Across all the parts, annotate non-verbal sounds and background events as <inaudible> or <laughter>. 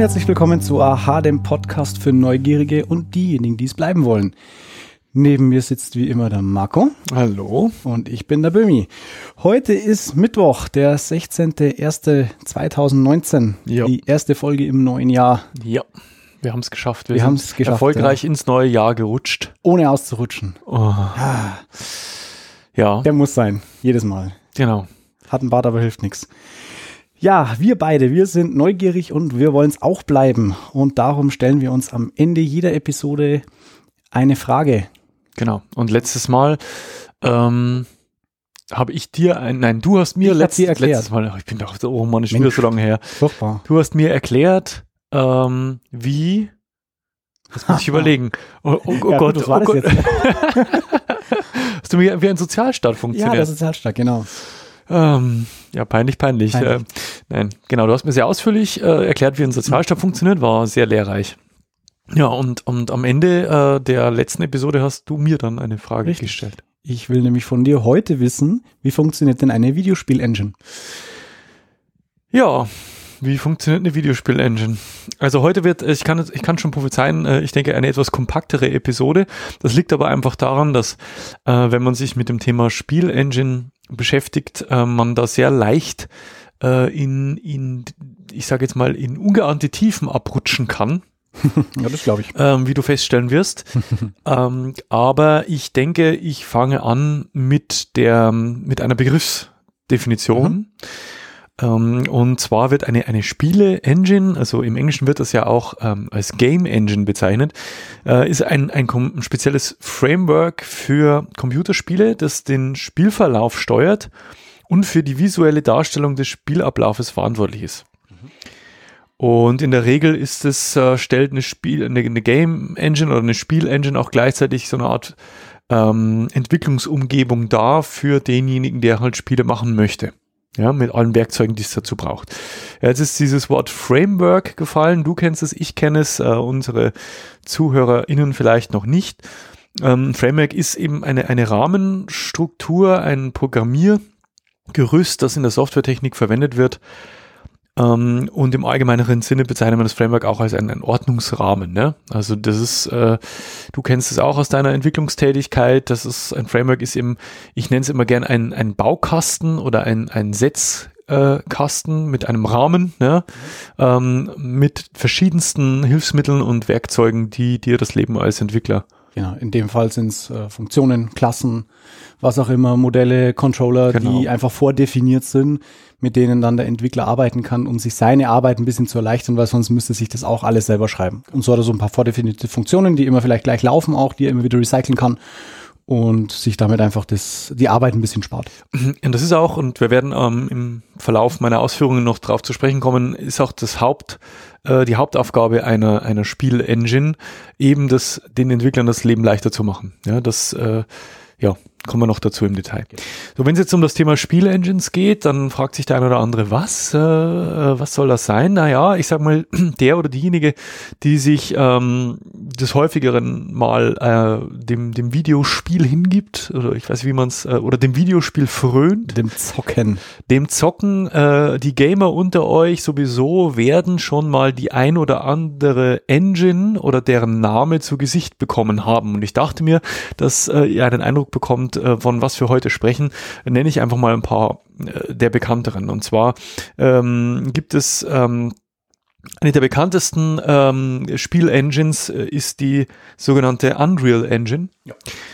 Und herzlich willkommen zu AHA, dem Podcast für Neugierige und diejenigen, die es bleiben wollen. Neben mir sitzt wie immer der Marco. Hallo. Und ich bin der Bömi. Heute ist Mittwoch, der 16.01.2019. Ja. Die erste Folge im neuen Jahr. Ja, wir haben es geschafft. Wir haben's sind geschafft, Erfolgreich ins neue Jahr gerutscht. Ohne auszurutschen. Oh. Ja, Der muss sein. Jedes Mal. genau. Hat ein Bart, aber hilft nichts. Ja, wir beide, wir sind neugierig und wir wollen es auch bleiben. Und darum stellen wir uns am Ende jeder Episode eine Frage. Genau. Und letztes Mal ähm, habe ich dir ein, nein, du hast mir letzt, letztes Mal, ich bin doch, oh Mann, ist wieder so lange her. Furchtbar. Du hast mir erklärt, ähm, wie, das muss ich <laughs> überlegen. Oh, oh, oh Ja, Gott, was war oh das Gott. jetzt? <laughs> Hast du mir wie ein Sozialstaat Ja, funktioniert? der Sozialstaat, genau. Ähm, ja, peinlich, peinlich. Peinlich. Äh, nein, genau, du hast mir sehr ausführlich äh, erklärt, wie ein Sozialstaat funktioniert, war sehr lehrreich. Ja, und, und am Ende äh, der letzten Episode hast du mir dann eine Frage Richtig. gestellt. Ich will nämlich von dir heute wissen, wie funktioniert denn eine Videospiel-Engine? Ja, wie funktioniert eine Videospiel-Engine? Also heute wird, ich kann, ich kann schon prophezeien, äh, ich denke, eine etwas kompaktere Episode. Das liegt aber einfach daran, dass, äh, wenn man sich mit dem Thema Spiel-Engine beschäftigt, äh, man da sehr leicht äh, in, in, ich sage jetzt mal, in ungeahnte Tiefen abrutschen kann. <laughs> Ja, das glaube ich. ähm, wie du feststellen wirst. <laughs> ähm, aber ich denke, ich fange an mit der, mit einer Begriffsdefinition. Ähm, und zwar wird eine, eine Spiele-Engine, also im Englischen wird das ja auch ähm, als Game Engine bezeichnet, äh, ist ein, ein, ein spezielles Framework für Computerspiele, das den Spielverlauf steuert und für die visuelle Darstellung des Spielablaufes verantwortlich ist. Und in der Regel ist es, äh, stellt eine Spiel, eine, eine Game Engine oder eine Spiel Engine auch gleichzeitig so eine Art ähm, Entwicklungsumgebung dar für denjenigen, der halt Spiele machen möchte. Ja, mit allen Werkzeugen, die es dazu braucht. Jetzt ist dieses Wort Framework gefallen. Du kennst es, ich kenne es, äh, unsere ZuhörerInnen vielleicht noch nicht. Ähm, Framework ist eben eine, eine Rahmenstruktur, ein Programmiergerüst, das in der Softwaretechnik verwendet wird, und im allgemeineren Sinne bezeichnet man das Framework auch als einen, Ordnungsrahmen. Ne? Also das ist, äh, du kennst es auch aus deiner Entwicklungstätigkeit, das ist, ein Framework ist eben, ich nenne es immer gern ein, ein Baukasten oder ein, ein Setzkasten mit einem Rahmen, ne? ähm, mit verschiedensten Hilfsmitteln und Werkzeugen, die dir das Leben als Entwickler Genau, in dem Fall sind es äh, Funktionen, Klassen, was auch immer, Modelle, Controller, Genau. die einfach vordefiniert sind, mit denen dann der Entwickler arbeiten kann, um sich seine Arbeit ein bisschen zu erleichtern, weil sonst müsste sich das auch alles selber schreiben. Und so hat er so ein paar vordefinierte Funktionen, die immer vielleicht gleich laufen auch, die er immer wieder recyceln kann und sich damit einfach das, die Arbeit ein bisschen spart. <clears throat> Und das ist auch, und wir werden ähm, im Verlauf meiner Ausführungen noch drauf zu sprechen kommen, ist auch das Haupt, äh, die Hauptaufgabe einer, einer Spielengine, eben das, den Entwicklern das Leben leichter zu machen. Ja, das, äh, ja, kommen wir noch dazu im Detail. So, wenn es jetzt um das Thema Spielengines geht, dann fragt sich der eine oder andere, was, äh, äh, was soll das sein? Naja, ich sag mal, <clears throat> der oder diejenige, die sich ähm, des häufigeren mal äh, dem, dem Videospiel hingibt, oder ich weiß, wie man es, äh, oder dem Videospiel frönt, Dem Zocken. dem Zocken, äh, die Gamer unter euch sowieso werden schon mal die ein oder andere Engine oder deren Name zu Gesicht bekommen haben. Und ich dachte mir, dass äh, ihr einen Eindruck bekommt, äh, von was wir heute sprechen, nenne ich einfach mal ein paar äh, der bekannteren. Und zwar ähm, gibt es ähm, eine der bekanntesten ähm, Spielengines äh, ist die sogenannte Unreal Engine.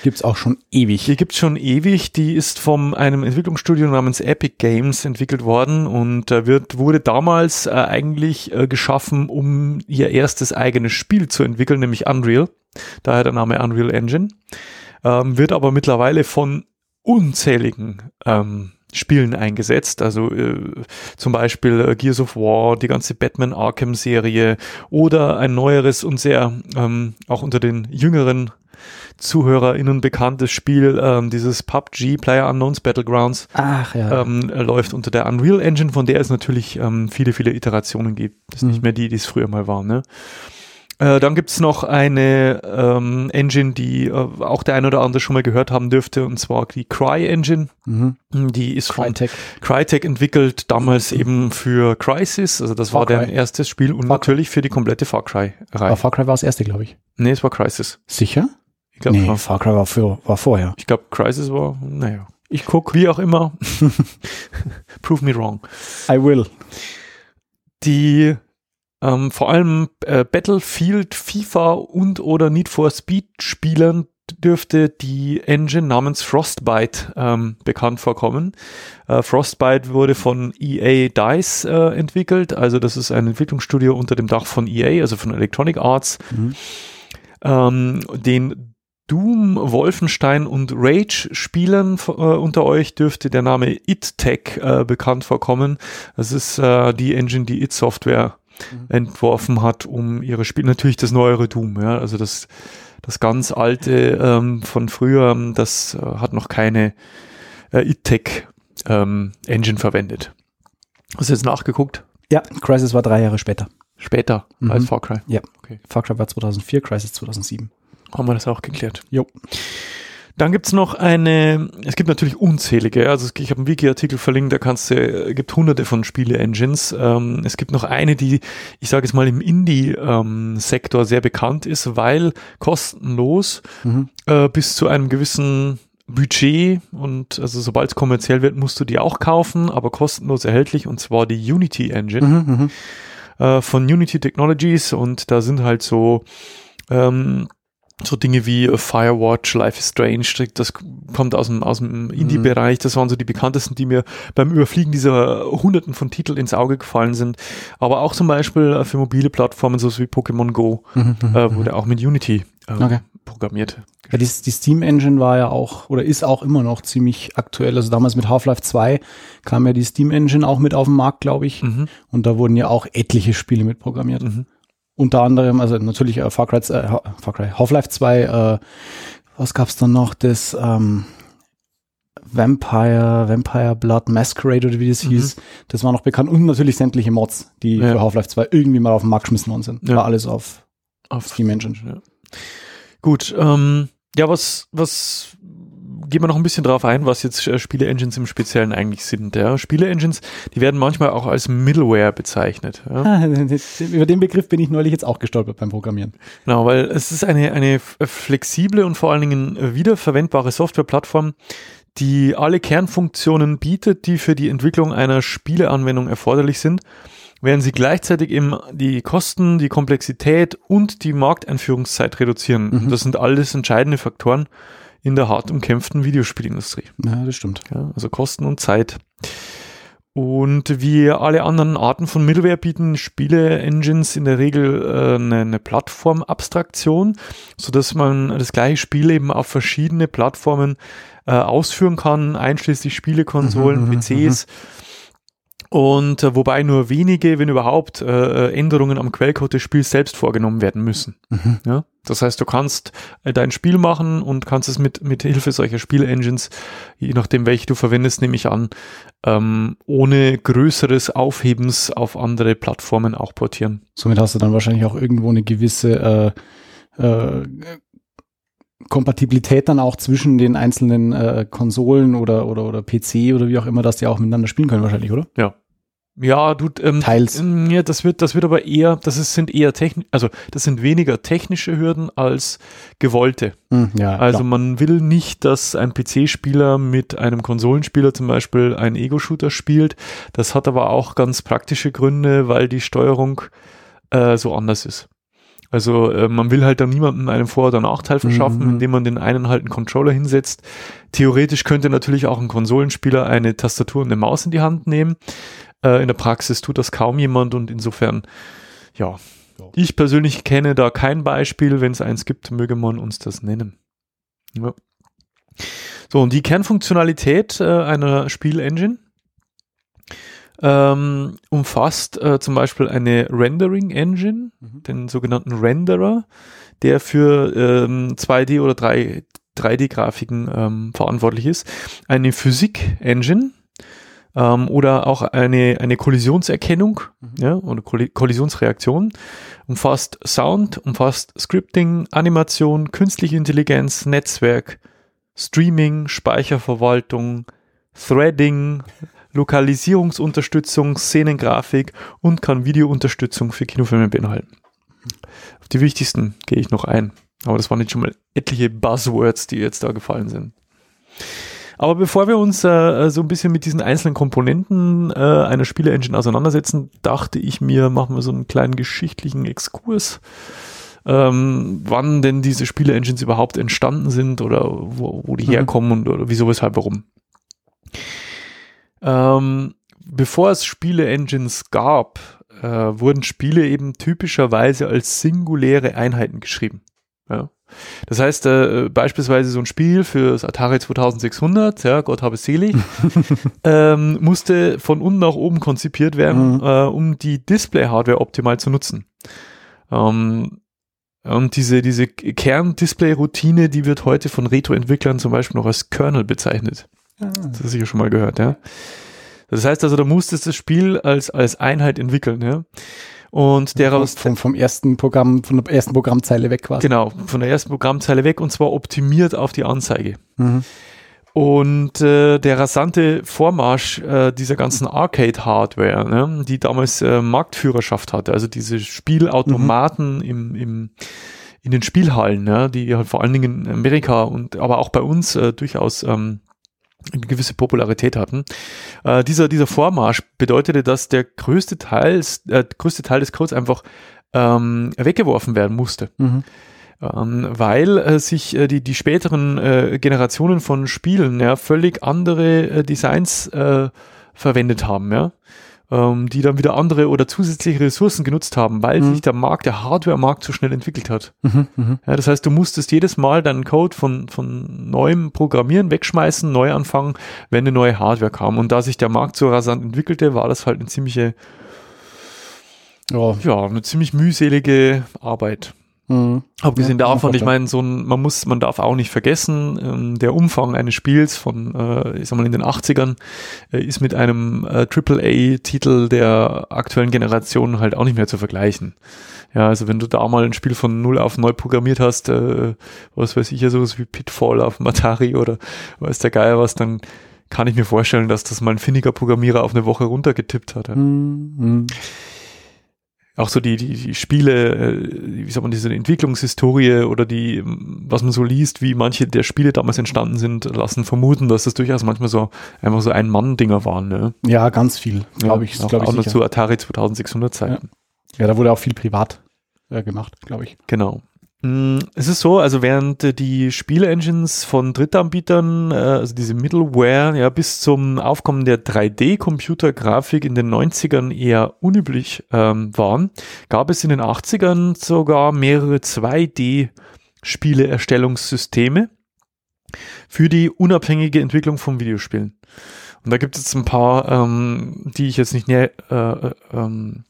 Gibt's auch schon ewig. Die gibt's schon ewig. Die ist von einem Entwicklungsstudio namens Epic Games entwickelt worden und äh, wird, wurde damals äh, eigentlich äh, geschaffen, um ihr erstes eigenes Spiel zu entwickeln, nämlich Unreal. Daher der Name Unreal Engine. Ähm, wird aber mittlerweile von unzähligen ähm, Spielen eingesetzt. Also äh, zum Beispiel äh, Gears of War, die ganze Batman Arkham Serie oder ein neueres und sehr ähm, auch unter den jüngeren ZuhörerInnen bekanntes Spiel, ähm, dieses PUBG, Player Unknowns Battlegrounds, Ach ja. ähm, äh, läuft unter der Unreal Engine, von der es natürlich ähm, viele, viele Iterationen gibt. Das ist Mhm. nicht mehr die, die es früher mal waren. Ne? Äh, dann gibt's noch eine ähm, Engine, die äh, auch der ein oder andere schon mal gehört haben dürfte, und zwar die Cry Engine. Mhm. Die ist von Crytek. Crytek entwickelt, damals eben für Crisis, also das Far war deren Cry. erstes Spiel und Far natürlich für die komplette Far Cry-Reihe. Far Cry war das erste, glaube ich. Nee, es war Crisis. Sicher? Ich glaube, nee, Far Cry war, für, war vorher. ich glaub, Crisis war, naja, Ich guck. wie auch immer. <laughs> Prove me wrong. I will. die ähm, vor allem äh, Battlefield, FIFA und oder Need for Speed Spielern dürfte die Engine namens Frostbite ähm, bekannt vorkommen. Äh, Frostbite wurde von EA DICE äh, entwickelt, also das ist ein Entwicklungsstudio unter dem Dach von EA, also von Electronic Arts. Mhm. Ähm, den Doom, Wolfenstein und Rage-Spielern äh, unter euch dürfte der Name IT-Tech äh, bekannt vorkommen. Das ist äh, die Engine, die IT-Software Mhm. entworfen hat, um ihre Spiele, natürlich das neuere Doom, ja, also das, das ganz alte ähm, von früher, das äh, hat noch keine äh, IT-Tech ähm, Engine verwendet. Hast du jetzt nachgeguckt? Ja, Crisis war drei Jahre später. Später Mhm. als Far Cry. Far Cry war 2004, Crisis 2007. Haben wir das auch geklärt. Jo. Dann gibt's noch eine, es gibt natürlich unzählige, also ich habe einen Wiki-Artikel verlinkt, da kannst du, äh, gibt hunderte von Spiele-Engines. Ähm, es gibt noch eine, die, ich sage es mal, im Indie-Sektor sehr bekannt ist, weil kostenlos Mhm. äh, bis zu einem gewissen Budget und also sobald es kommerziell wird, musst du die auch kaufen, aber kostenlos erhältlich und zwar die Unity Engine Mhm, mhm. äh, von Unity Technologies und da sind halt so ähm, so Dinge wie äh, Firewatch, Life is Strange, das kommt aus dem, aus dem Indie-Bereich, das waren so die bekanntesten, die mir beim Überfliegen dieser hunderten von Titeln ins Auge gefallen sind. Aber auch zum Beispiel äh, für mobile Plattformen, so wie Pokémon Go, Mhm, mhm, äh, mhm. wurde auch mit Unity äh, Okay. programmiert. Ja, die, die Steam Engine war ja auch oder ist auch immer noch ziemlich aktuell. Also damals mit Half-Life 2 kam ja die Steam Engine auch mit auf den Markt, glaube ich. Mhm. Und da wurden ja auch etliche Spiele mit programmiert. Mhm. Unter anderem, also natürlich äh, Far Cry, äh, Far Cry Half-Life 2, äh, was gab's dann noch? Das ähm, Vampire, Vampire Blood Masquerade oder wie das Mhm. hieß. Das war noch bekannt. Und natürlich sämtliche Mods, die Ja. für Half-Life 2 irgendwie mal auf den Markt geschmissen worden sind. Ja. War alles auf Auf Steam Engine. Ja. Gut, ähm, ja, was, was, gehen wir noch ein bisschen drauf ein, was jetzt äh, Spiele-Engines im Speziellen eigentlich sind. Ja? Spiele-Engines, die werden manchmal auch als Middleware bezeichnet. Ja? <laughs> Über den Begriff bin ich neulich jetzt auch gestolpert beim Programmieren. Genau, weil es ist eine, eine f- flexible und vor allen Dingen äh, wiederverwendbare Softwareplattform, die alle Kernfunktionen bietet, die für die Entwicklung einer Spieleanwendung erforderlich sind, während sie gleichzeitig eben die Kosten, die Komplexität und die Markteinführungszeit reduzieren. Mhm. Das sind alles entscheidende Faktoren in der hart umkämpften Videospielindustrie. Ja, das stimmt. Ja, also Kosten und Zeit. Und wie alle anderen Arten von Middleware bieten Spiele-Engines in der Regel äh, eine, eine Plattformabstraktion, so dass man das gleiche Spiel eben auf verschiedene Plattformen äh, ausführen kann, einschließlich Spielekonsolen, Mhm, mhm, PCs. Und äh, wobei nur wenige, wenn überhaupt, äh, äh, Änderungen am Quellcode des Spiels selbst vorgenommen werden müssen. Mhm. Ja? Das heißt, du kannst äh, dein Spiel machen und kannst es mit, mit Hilfe solcher Spielengines, je nachdem welche du verwendest, nehme ich an, ähm, ohne größeres Aufhebens auf andere Plattformen auch portieren. Somit hast du dann wahrscheinlich auch irgendwo eine gewisse äh, äh, Kompatibilität dann auch zwischen den einzelnen äh, Konsolen oder, oder, oder PC oder wie auch immer, dass die auch miteinander spielen können wahrscheinlich, oder? Ja, du, ähm, Teils. Ja, das wird, das wird aber eher, das ist, sind eher technisch, also das sind weniger technische Hürden als gewollte. Hm, ja, Also klar. man will nicht, dass ein PC-Spieler mit einem Konsolenspieler zum Beispiel einen Ego-Shooter spielt. Das hat aber auch ganz praktische Gründe, weil die Steuerung äh, so anders ist. Also äh, man will halt dann niemandem einen Vor- oder Nachteil verschaffen, Mhm. indem man den einen halt einen Controller hinsetzt. Theoretisch könnte natürlich auch ein Konsolenspieler eine Tastatur und eine Maus in die Hand nehmen. Äh, in der Praxis tut das kaum jemand und insofern, ja. Ja. Ich persönlich kenne da kein Beispiel. Wenn es eins gibt, möge man uns das nennen. Ja. So, und die Kernfunktionalität äh, einer Spielengine ähm, umfasst äh, zum Beispiel eine Rendering Engine, Mhm. den sogenannten Renderer, der für ähm, 2D oder 3, 3D-Grafiken ähm, verantwortlich ist. Eine Physik Engine, ähm, oder auch eine, eine Kollisionserkennung mhm. ja, oder Kollisionsreaktion, umfasst Sound, umfasst Scripting, Animation, künstliche Intelligenz, Netzwerk, Streaming, Speicherverwaltung, Threading, Lokalisierungsunterstützung, Szenengrafik und kann Videounterstützung für Kinofilme beinhalten. Auf die wichtigsten gehe ich noch ein. Aber das waren jetzt schon mal etliche Buzzwords, die jetzt da gefallen sind. Aber bevor wir uns äh, so ein bisschen mit diesen einzelnen Komponenten äh, einer Spiele-Engine auseinandersetzen, dachte ich mir, machen wir so einen kleinen geschichtlichen Exkurs, ähm, wann denn diese Spiele-Engines überhaupt entstanden sind oder wo, wo die mhm. herkommen und oder wieso, weshalb, warum. Ähm, bevor es Spiele-Engines gab, äh, wurden Spiele eben typischerweise als singuläre Einheiten geschrieben. Ja. Das heißt, äh, beispielsweise so ein Spiel für das Atari 2600, ja, Gott habe selig, <laughs> ähm, musste von unten nach oben konzipiert werden, mhm. äh, um die Display-Hardware optimal zu nutzen. Ähm, und diese, diese Kern-Display-Routine, die wird heute von Retro-Entwicklern zum Beispiel noch als Kernel bezeichnet. Ah. Das hast du sicher schon mal gehört, ja. Das heißt also, da musstest das Spiel als, als Einheit entwickeln, ja. Und der aus vom, vom ersten Programm, von der ersten Programmzeile weg quasi. Genau, von der ersten Programmzeile weg und zwar optimiert auf die Anzeige. Mhm. Und äh, der rasante Vormarsch äh, dieser ganzen Arcade-Hardware, ne, die damals äh, Marktführerschaft hatte, also diese Spielautomaten mhm. im, im, in den Spielhallen, ne, die halt vor allen Dingen in Amerika und aber auch bei uns äh, durchaus ähm, eine gewisse Popularität hatten. Äh, dieser, dieser Vormarsch bedeutete, dass der größte Teil, äh, größte Teil des Codes einfach ähm, weggeworfen werden musste. Mhm. Ähm, weil äh, sich äh, die, die späteren äh, Generationen von Spielen ja völlig andere äh, Designs äh, verwendet haben, ja ähm, die dann wieder andere oder zusätzliche Ressourcen genutzt haben, weil mhm. sich der Markt, der Hardware-Markt so schnell entwickelt hat. Mhm, mh. ja, das heißt, du musstest jedes Mal deinen Code von, von neuem Programmieren wegschmeißen, neu anfangen, wenn eine neue Hardware kam. Und da sich der Markt so rasant entwickelte, war das halt eine ziemliche, ja, ja eine ziemlich mühselige Arbeit. Mhm. Abgesehen ja, davon, ich meine, so ein, man muss, man darf auch nicht vergessen, ähm, der Umfang eines Spiels von, äh, ich sag mal, in den 80ern äh, ist mit einem äh, AAA-Titel der aktuellen Generation halt auch nicht mehr zu vergleichen. Ja, also wenn du da mal ein Spiel von null auf neu programmiert hast, äh, was weiß ich ja, sowas wie Pitfall auf dem Atari oder weiß der Geier was, dann kann ich mir vorstellen, dass das mal ein finniger Programmierer auf eine Woche runtergetippt hat. Ja. Mhm auch so die, die, die Spiele, äh, wie sagt man, diese Entwicklungshistorie oder die, was man so liest, wie manche der Spiele damals entstanden sind, lassen vermuten, dass das durchaus manchmal so einfach so Ein-Mann-Dinger waren. Ne? Ja, ganz viel, glaube ja, ich. Auch, glaub ich auch zu Atari 2600 Zeiten. Ja. ja. da wurde auch viel privat äh, gemacht, glaube ich. Genau. Mm, es ist so, also während äh, die Spiele-Engines von Drittanbietern, äh, also diese Middleware, ja, bis zum Aufkommen der 3D-Computergrafik in den 90ern eher unüblich ähm, waren, gab es in den 80ern sogar mehrere 2D-Spiele-Erstellungssysteme für die unabhängige Entwicklung von Videospielen. Und da gibt es ein paar, ähm, die ich jetzt nicht näher äh, äh ähm,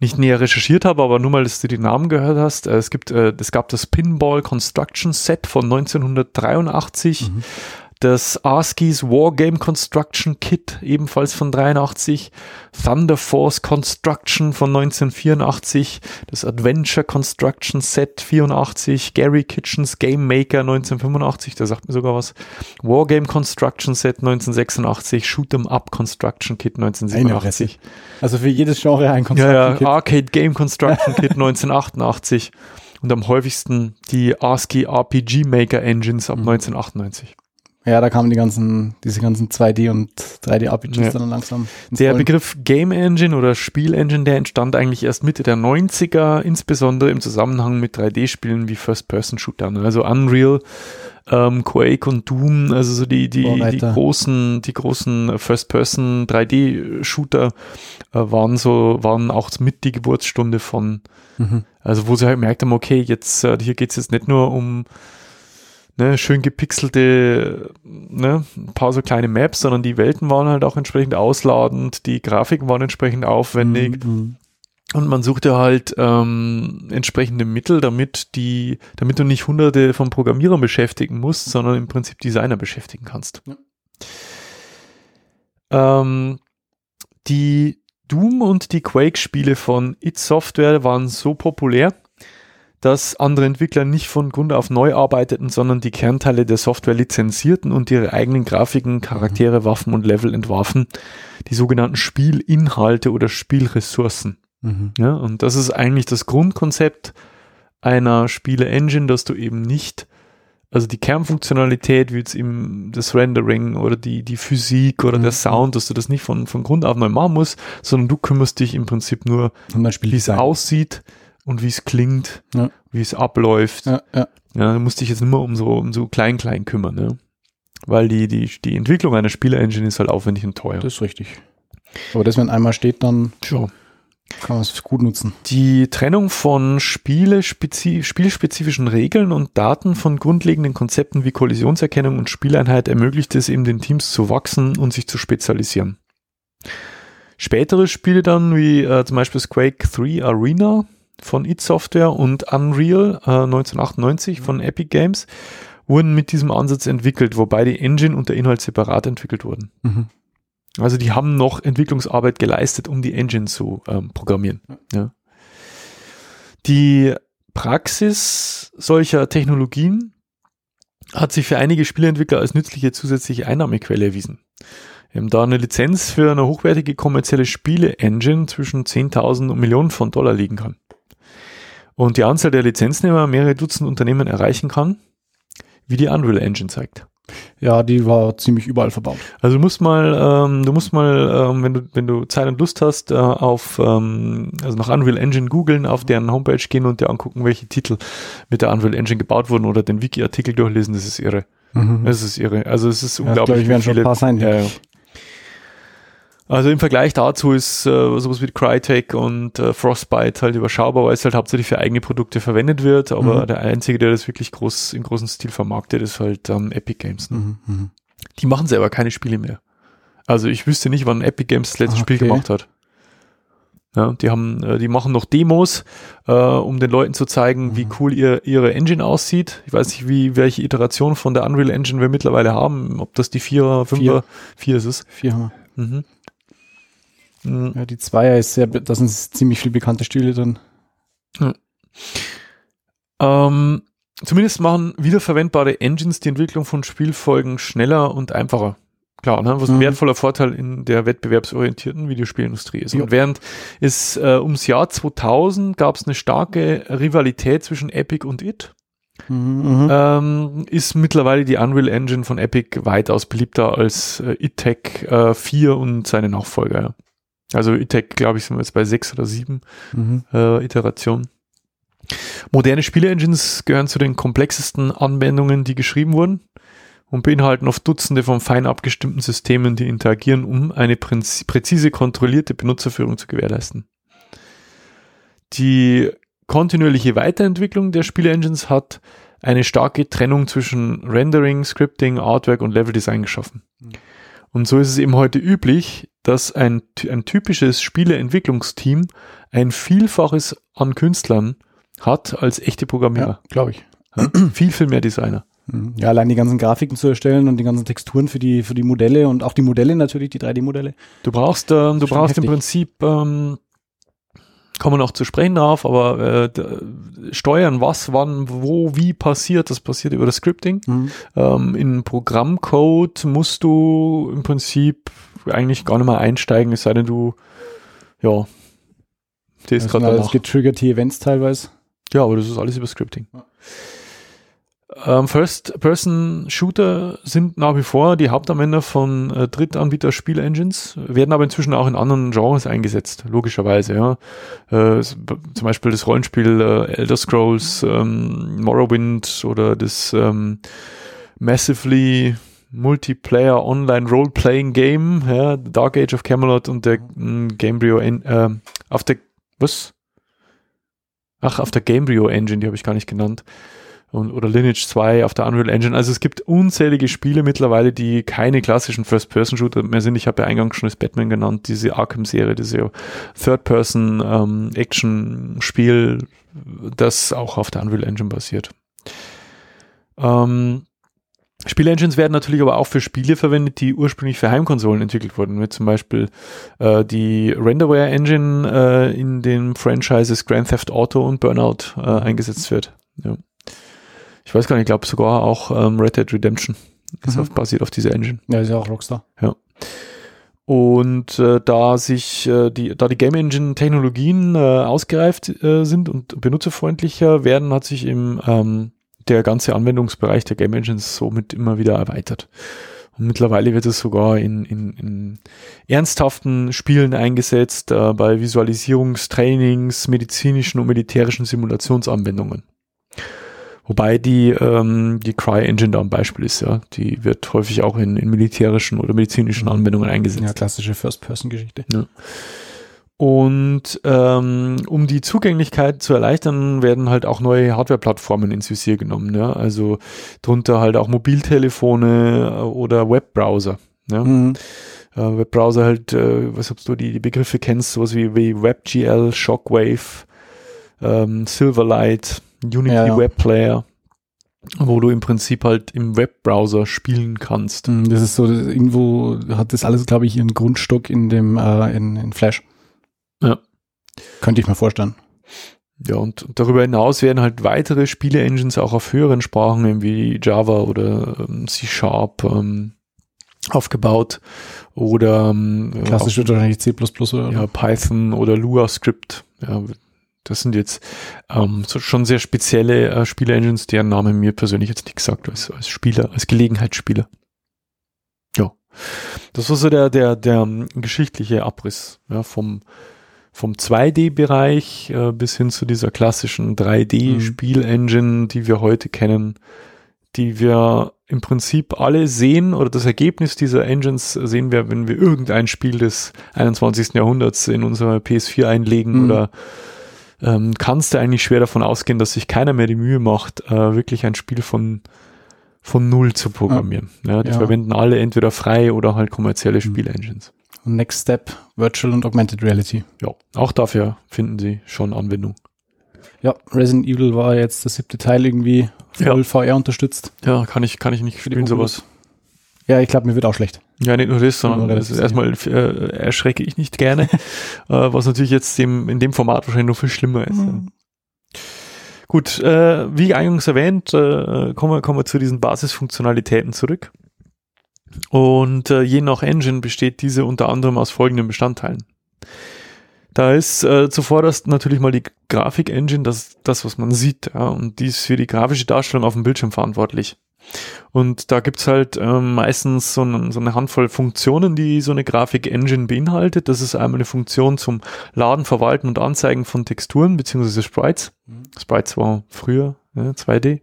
nicht näher recherchiert habe, aber nur mal, dass du die Namen gehört hast. Äh, es gibt, äh, es gab das Pinball Construction Set von 1983. Mhm das ASCII's Wargame Construction Kit, ebenfalls von 83, Thunder Force Construction von 1984, das Adventure Construction Set 84, Gary Kitchens Game Maker 1985, da sagt mir sogar was, Wargame Construction Set 1986, Shoot'em Up Construction Kit 1987. Also für jedes Genre ein Construction ja, ja, Kit. Arcade Game Construction <laughs> Kit 1988 und am häufigsten die ASCII RPG Maker Engines ab mhm. 1998. Ja, da kamen die ganzen, diese ganzen 2D und 3D-RPGs ja. dann langsam. Der Rollen. Begriff Game Engine oder Spiel Engine, der entstand eigentlich erst Mitte der 90er, insbesondere im Zusammenhang mit 3D-Spielen wie First-Person-Shootern. Also Unreal, ähm, Quake und Doom, also so die, die, die großen, die großen First-Person 3D-Shooter äh, waren so, waren auch mit die Geburtsstunde von, mhm. also wo sie halt gemerkt haben, okay, jetzt, äh, hier geht's jetzt nicht nur um ne, schön gepixelte, ne, ein paar so kleine Maps, sondern die Welten waren halt auch entsprechend ausladend, die Grafiken waren entsprechend aufwendig. Mhm. Und man suchte halt ähm, entsprechende Mittel, damit die, damit du nicht hunderte von Programmierern beschäftigen musst, sondern im Prinzip Designer beschäftigen kannst. Ja. Ähm, die Doom und die Quake-Spiele von It Software waren so populär, dass andere Entwickler nicht von Grund auf neu arbeiteten, sondern die Kernteile der Software lizenzierten und ihre eigenen Grafiken, Charaktere, Waffen und Level entwarfen, die sogenannten Spielinhalte oder Spielressourcen. Mhm. Ja, und das ist eigentlich das Grundkonzept einer Spiele-Engine, dass du eben nicht, also die Kernfunktionalität, wie jetzt eben das Rendering oder die, die Physik oder Mhm. der Sound, dass du das nicht von, von Grund auf neu machen musst, sondern du kümmerst dich im Prinzip nur, wie es aussieht und wie es klingt, Ja. wie es abläuft. Ja, ja. Ja, du musst dich jetzt immer um so, um so klein-klein kümmern, ne? Weil die, die, die Entwicklung einer Spiele-Engine ist halt aufwendig und teuer. Das ist richtig. Aber das, wenn einmal steht, dann Sure. kann man es gut nutzen. Die Trennung von spielspezifischen Regeln und Daten von grundlegenden Konzepten wie Kollisionserkennung und Spieleinheit ermöglicht es eben den Teams zu wachsen und sich zu spezialisieren. Spätere Spiele dann, wie äh, zum Beispiel Quake 3 Arena von id Software und Unreal äh, 1998 von Epic Games, wurden mit diesem Ansatz entwickelt, wobei die Engine und der Inhalt separat entwickelt wurden. Mhm. Also die haben noch Entwicklungsarbeit geleistet, um die Engine zu ähm, programmieren. Ja. Die Praxis solcher Technologien hat sich für einige Spieleentwickler als nützliche zusätzliche Einnahmequelle erwiesen. Ähm, da eine Lizenz für eine hochwertige kommerzielle Spiele-Engine zwischen 10.000 und Millionen von Dollar liegen kann. Und die Anzahl der Lizenznehmer mehrere Dutzend Unternehmen erreichen kann, wie die Unreal Engine zeigt. Ja, die war ziemlich überall verbaut. Also du musst mal, ähm, du musst mal, ähm, wenn du wenn du Zeit und Lust hast, äh, auf ähm, also nach Unreal Engine googeln, auf deren Homepage gehen und dir angucken, welche Titel mit der Unreal Engine gebaut wurden oder den Wiki-Artikel durchlesen. Das ist irre. Mhm. Das ist irre. Also es ist Ja, unglaublich. glaube ich, werden schon ein paar sein. ja, ja. Also im Vergleich dazu ist äh, sowas wie Crytek und äh, Frostbite halt überschaubar, weil es halt hauptsächlich für eigene Produkte verwendet wird, aber Mhm. der einzige, der das wirklich groß im großen Stil vermarktet, ist halt ähm, Epic Games. Ne? Mhm. Mhm. Die machen selber keine Spiele mehr. Also ich wüsste nicht, wann Epic Games das letzte Ah, Spiel okay. gemacht hat. Ja, die haben, äh, die machen noch Demos, äh, um den Leuten zu zeigen, wie Mhm. cool ihr, ihre Engine aussieht. Ich weiß nicht, wie, welche Iteration von der Unreal Engine wir mittlerweile haben, ob das die Vierer, Fünfer, Vier ist es. Vier haben Mhm. Mhm. Ja, die Zweier ist sehr, da sind ziemlich viele bekannte Stile drin. Ähm, zumindest machen wiederverwendbare Engines die Entwicklung von Spielfolgen schneller und einfacher. Klar, ne, was ein Mhm. wertvoller Vorteil in der wettbewerbsorientierten Videospielindustrie ist. Ja. Und während es äh, ums Jahr 2000 gab es eine starke Rivalität zwischen Epic und It, Mhm. Mhm. ähm, ist mittlerweile die Unreal Engine von Epic weitaus beliebter als äh, ITEC äh, 4 und seine Nachfolger. Ja. Also ITEC, glaube ich, sind wir jetzt bei 6 oder 7 Mhm. äh, Iteration. Moderne Spiele-Engines gehören zu den komplexesten Anwendungen, die geschrieben wurden und beinhalten oft Dutzende von fein abgestimmten Systemen, die interagieren, um eine präz- präzise, kontrollierte Benutzerführung zu gewährleisten. Die kontinuierliche Weiterentwicklung der Spiele-Engines hat eine starke Trennung zwischen Rendering, Scripting, Artwork und Leveldesign geschaffen. Mhm. Und so ist es eben heute üblich, dass ein, ein typisches Spieleentwicklungsteam ein Vielfaches an Künstlern hat als echte Programmierer. Ja, glaube ich. Ja? <clears throat> viel, viel mehr Designer. Mhm. Ja, allein die ganzen Grafiken zu erstellen und die ganzen Texturen für die, für die Modelle und auch die Modelle natürlich, die 3D-Modelle. Du brauchst, ähm, du brauchst im heftig. Prinzip, ähm, kommen wir noch zu sprechen drauf, aber äh, steuern, was, wann, wo, wie passiert, das passiert über das Scripting. Mhm. Ähm, in Programmcode musst du im Prinzip eigentlich gar nicht mehr einsteigen, es sei denn du, ja, der ist Das sind gerade danach. getriggerte Events teilweise. Ja, aber das ist alles über Scripting. Ja. Ähm, First-Person-Shooter sind nach wie vor die Hauptanwender von äh, Drittanbieter-Spiel-Engines, werden aber inzwischen auch in anderen Genres eingesetzt, logischerweise. Ja. Äh, zum Beispiel das Rollenspiel äh, Elder Scrolls, ähm, Morrowind oder das ähm, Massively Multiplayer Online Role-Playing Game, ja, Dark Age of Camelot und der mm, Gamebryo ähm, auf der was? Ach, auf der Gamebryo Engine, die habe ich gar nicht genannt. Und, oder Lineage 2 auf der Unreal Engine. Also es gibt unzählige Spiele mittlerweile, die keine klassischen First-Person-Shooter mehr sind. Ich habe ja eingangs schon das Batman genannt, diese Arkham-Serie, diese Third-Person-Action-Spiel, das auch auf der Unreal Engine basiert. Ähm, Spielengines werden natürlich aber auch für Spiele verwendet, die ursprünglich für Heimkonsolen entwickelt wurden, wie zum Beispiel äh, die Renderware Engine äh, in den Franchises Grand Theft Auto und Burnout äh, eingesetzt wird. Ja. Ich weiß gar nicht, ich glaube sogar auch ähm, Red Dead Redemption ist Mhm. auf, basiert auf dieser Engine. Ja, ist ja auch Rockstar. Und äh, da sich äh, die, da die Game Engine Technologien äh, ausgereift äh, sind und benutzerfreundlicher werden, hat sich im ähm, der ganze Anwendungsbereich der Game Engines somit immer wieder erweitert. Und mittlerweile wird es sogar in, in, in ernsthaften Spielen eingesetzt, äh, bei Visualisierungstrainings, medizinischen und militärischen Simulationsanwendungen. Wobei die, ähm, die Cry-Engine da ein Beispiel ist, ja. Die wird häufig auch in, in militärischen oder medizinischen Anwendungen eingesetzt. Ja, klassische First-Person-Geschichte. Und ähm, um die Zugänglichkeit zu erleichtern, werden halt auch neue Hardware-Plattformen ins Visier genommen. Ja? Also drunter halt auch Mobiltelefone äh, oder Webbrowser. Ja? Mhm. Äh, Webbrowser halt, äh, was ob du die, die Begriffe kennst, sowas wie, wie WebGL, Shockwave, ähm, Silverlight, Unity Ja, ja. Web Player, wo du im Prinzip halt im Webbrowser spielen kannst. Mhm, Das ist so, irgendwo hat das alles, glaube ich, ihren Grundstock in dem, äh, in, in Flash. Ja. Könnte ich mir vorstellen. Ja, und darüber hinaus werden halt weitere Spiele-Engines auch auf höheren Sprachen wie Java oder ähm, C-Sharp ähm, aufgebaut oder ähm, Klassisch wird wahrscheinlich C++ oder? ja, Python oder Lua-Script. Ja, das sind jetzt ähm, so schon sehr spezielle äh, Spiele-Engines, deren Name mir persönlich jetzt nicht gesagt als, als Spieler, als Gelegenheitsspieler. Ja, das war so der, der, der ähm, geschichtliche Abriss ja, vom, vom 2D-Bereich äh, bis hin zu dieser klassischen 3D-Spiel-Engine, die wir heute kennen, die wir im Prinzip alle sehen oder das Ergebnis dieser Engines sehen wir, wenn wir irgendein Spiel des 21. Jahrhunderts in unserer PS4 einlegen Mhm. oder ähm, kannst du eigentlich schwer davon ausgehen, dass sich keiner mehr die Mühe macht, äh, wirklich ein Spiel von von null zu programmieren. Ja, die Ja. verwenden alle entweder frei oder halt kommerzielle Mhm. Spielengines. Next Step, Virtual und Augmented Reality. Ja, auch dafür finden sie schon Anwendung. Ja, Resident Evil war jetzt das siebte Teil irgendwie voll VR unterstützt. Ja, kann ich, kann ich nicht spielen, sowas. Ja, ich glaube, mir wird auch schlecht. Ja, nicht nur das, sondern das ist erstmal äh, erschrecke ich nicht gerne, <laughs> äh, was natürlich jetzt dem, in dem Format wahrscheinlich noch viel schlimmer ist. Mhm. Gut, äh, wie eingangs erwähnt, äh, kommen, wir, kommen wir zu diesen Basisfunktionalitäten zurück. Und äh, je nach Engine besteht diese unter anderem aus folgenden Bestandteilen. Da ist äh, zuvorderst natürlich mal die Grafik-Engine, das, das, was man sieht, ja, und die ist für die grafische Darstellung auf dem Bildschirm verantwortlich. Und da gibt's halt ähm, meistens so, eine- so eine Handvoll Funktionen, die so eine Grafik-Engine beinhaltet. Das ist einmal eine Funktion zum Laden, Verwalten und Anzeigen von Texturen beziehungsweise Sprites. Mhm. Sprites war früher ja, 2D.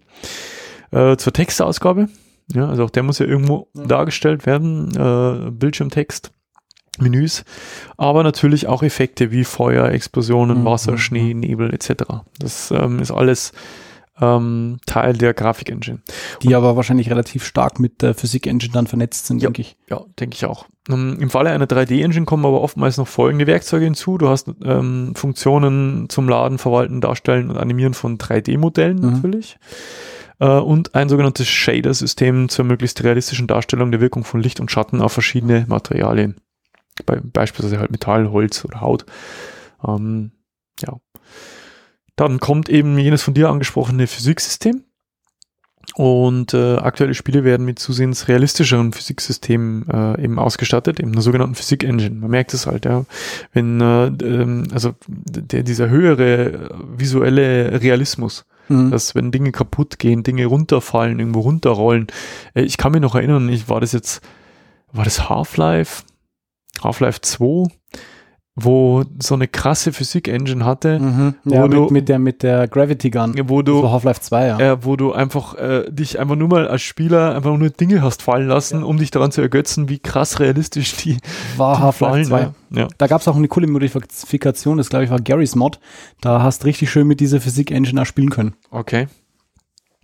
Äh, zur Textausgabe. Ja, also auch der muss ja irgendwo Ja. dargestellt werden. Äh, Bildschirmtext. Menüs, aber natürlich auch Effekte wie Feuer, Explosionen, Mhm, Wasser, mhm, Schnee, Nebel etc. Das ähm, ist alles ähm, Teil der Grafik-Engine. Die aber wahrscheinlich relativ stark mit der Physik-Engine dann vernetzt sind, Ja. denke ich. Ja, denke ich auch. Ähm, Im Falle einer 3D-Engine kommen aber oftmals noch folgende Werkzeuge hinzu. Du hast ähm, Funktionen zum Laden, Verwalten, Darstellen und Animieren von 3D-Modellen Mhm. natürlich. Äh, und ein sogenanntes Shader-System zur möglichst realistischen Darstellung der Wirkung von Licht und Schatten auf verschiedene Materialien. Bei, beispielsweise halt Metall, Holz oder Haut. Ähm, ja. Dann kommt eben jenes von dir angesprochene Physiksystem. Und äh, aktuelle Spiele werden mit zusehends realistischeren Physiksystemen äh, eben ausgestattet, eben einer sogenannten Physik-Engine. Man merkt es halt, ja. Wenn, äh, ähm, also der, dieser höhere visuelle Realismus, Mhm. dass wenn Dinge kaputt gehen, Dinge runterfallen, irgendwo runterrollen. Äh, ich kann mich noch erinnern, ich war das jetzt, war das Half-Life? Half-Life 2, wo so eine krasse Physik-Engine hatte, Mhm. Wo Ja, du- mit, mit, der, mit der Gravity Gun. wo du war Half-Life 2, ja. äh, wo du einfach äh, dich einfach nur mal als Spieler einfach nur Dinge hast fallen lassen, um dich daran zu ergötzen, wie krass realistisch die, war Half-Life fallen. 2. Ja. Ja. Da gab es auch eine coole Modifikation, das glaube ich war Garys Mod. Da hast du richtig schön mit dieser Physik-Engine auch spielen können. Okay.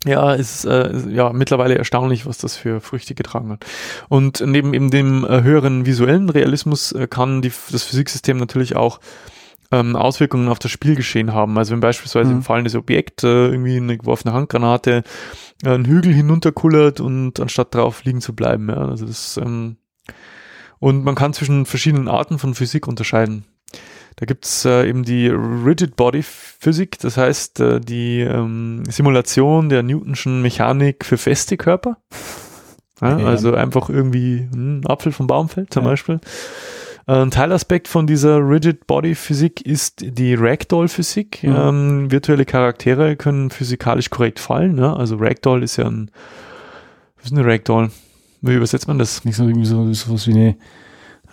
Ja, es ist äh, ja mittlerweile erstaunlich, was das für Früchte getragen hat. Und neben eben dem äh, höheren visuellen Realismus äh, kann die, das Physiksystem natürlich auch ähm, Auswirkungen auf das Spielgeschehen haben. Also wenn beispielsweise Mhm. ein fallendes Objekt, äh, irgendwie eine geworfene Handgranate, äh, einen Hügel hinunterkullert und anstatt drauf liegen zu bleiben. Ja, also das, ähm, und man kann zwischen verschiedenen Arten von Physik unterscheiden. Da gibt's äh, eben die Rigid Body Physik, das heißt äh, die ähm, Simulation der Newtonschen Mechanik für feste Körper. Ja, ja. also einfach irgendwie ein Apfel vom Baum fällt zum Ja. Beispiel. Äh, Ein Teilaspekt von dieser Rigid Body Physik ist die Ragdoll Physik. Mhm. Ähm, virtuelle Charaktere können physikalisch korrekt fallen. Ja? Also Ragdoll ist ja ein, was ist eine Ragdoll? Wie übersetzt man das? Nicht so irgendwie so sowas wie eine,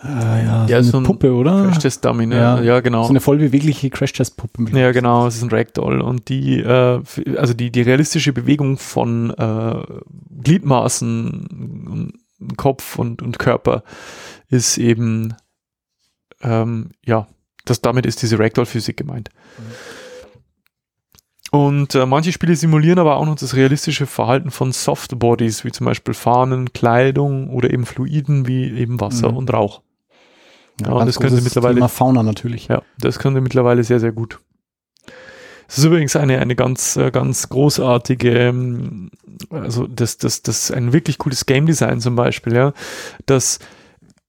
äh, ja, Ja, so so eine ein Puppe, oder? Crash Test Dummy, ne? Ja. ja genau. So eine voll bewegliche Crash-Test-Puppe. Ja, genau, es ist ein Ragdoll und die, äh, also die, die realistische Bewegung von äh, Gliedmaßen, Kopf und, und Körper ist eben, ähm, ja, das, damit ist diese Ragdoll-Physik gemeint. Und äh, manche Spiele simulieren aber auch noch das realistische Verhalten von Softbodies, wie zum Beispiel Fahnen, Kleidung oder eben Fluiden wie eben Wasser Mhm. und Rauch. Ja, und das können sie mittlerweile- Thema Fauna natürlich. Ja, das können wir mittlerweile sehr, sehr gut. Es ist übrigens eine, eine ganz, äh, ganz großartige, ähm, also das, das, das ist ein wirklich cooles Game Design zum Beispiel, ja, das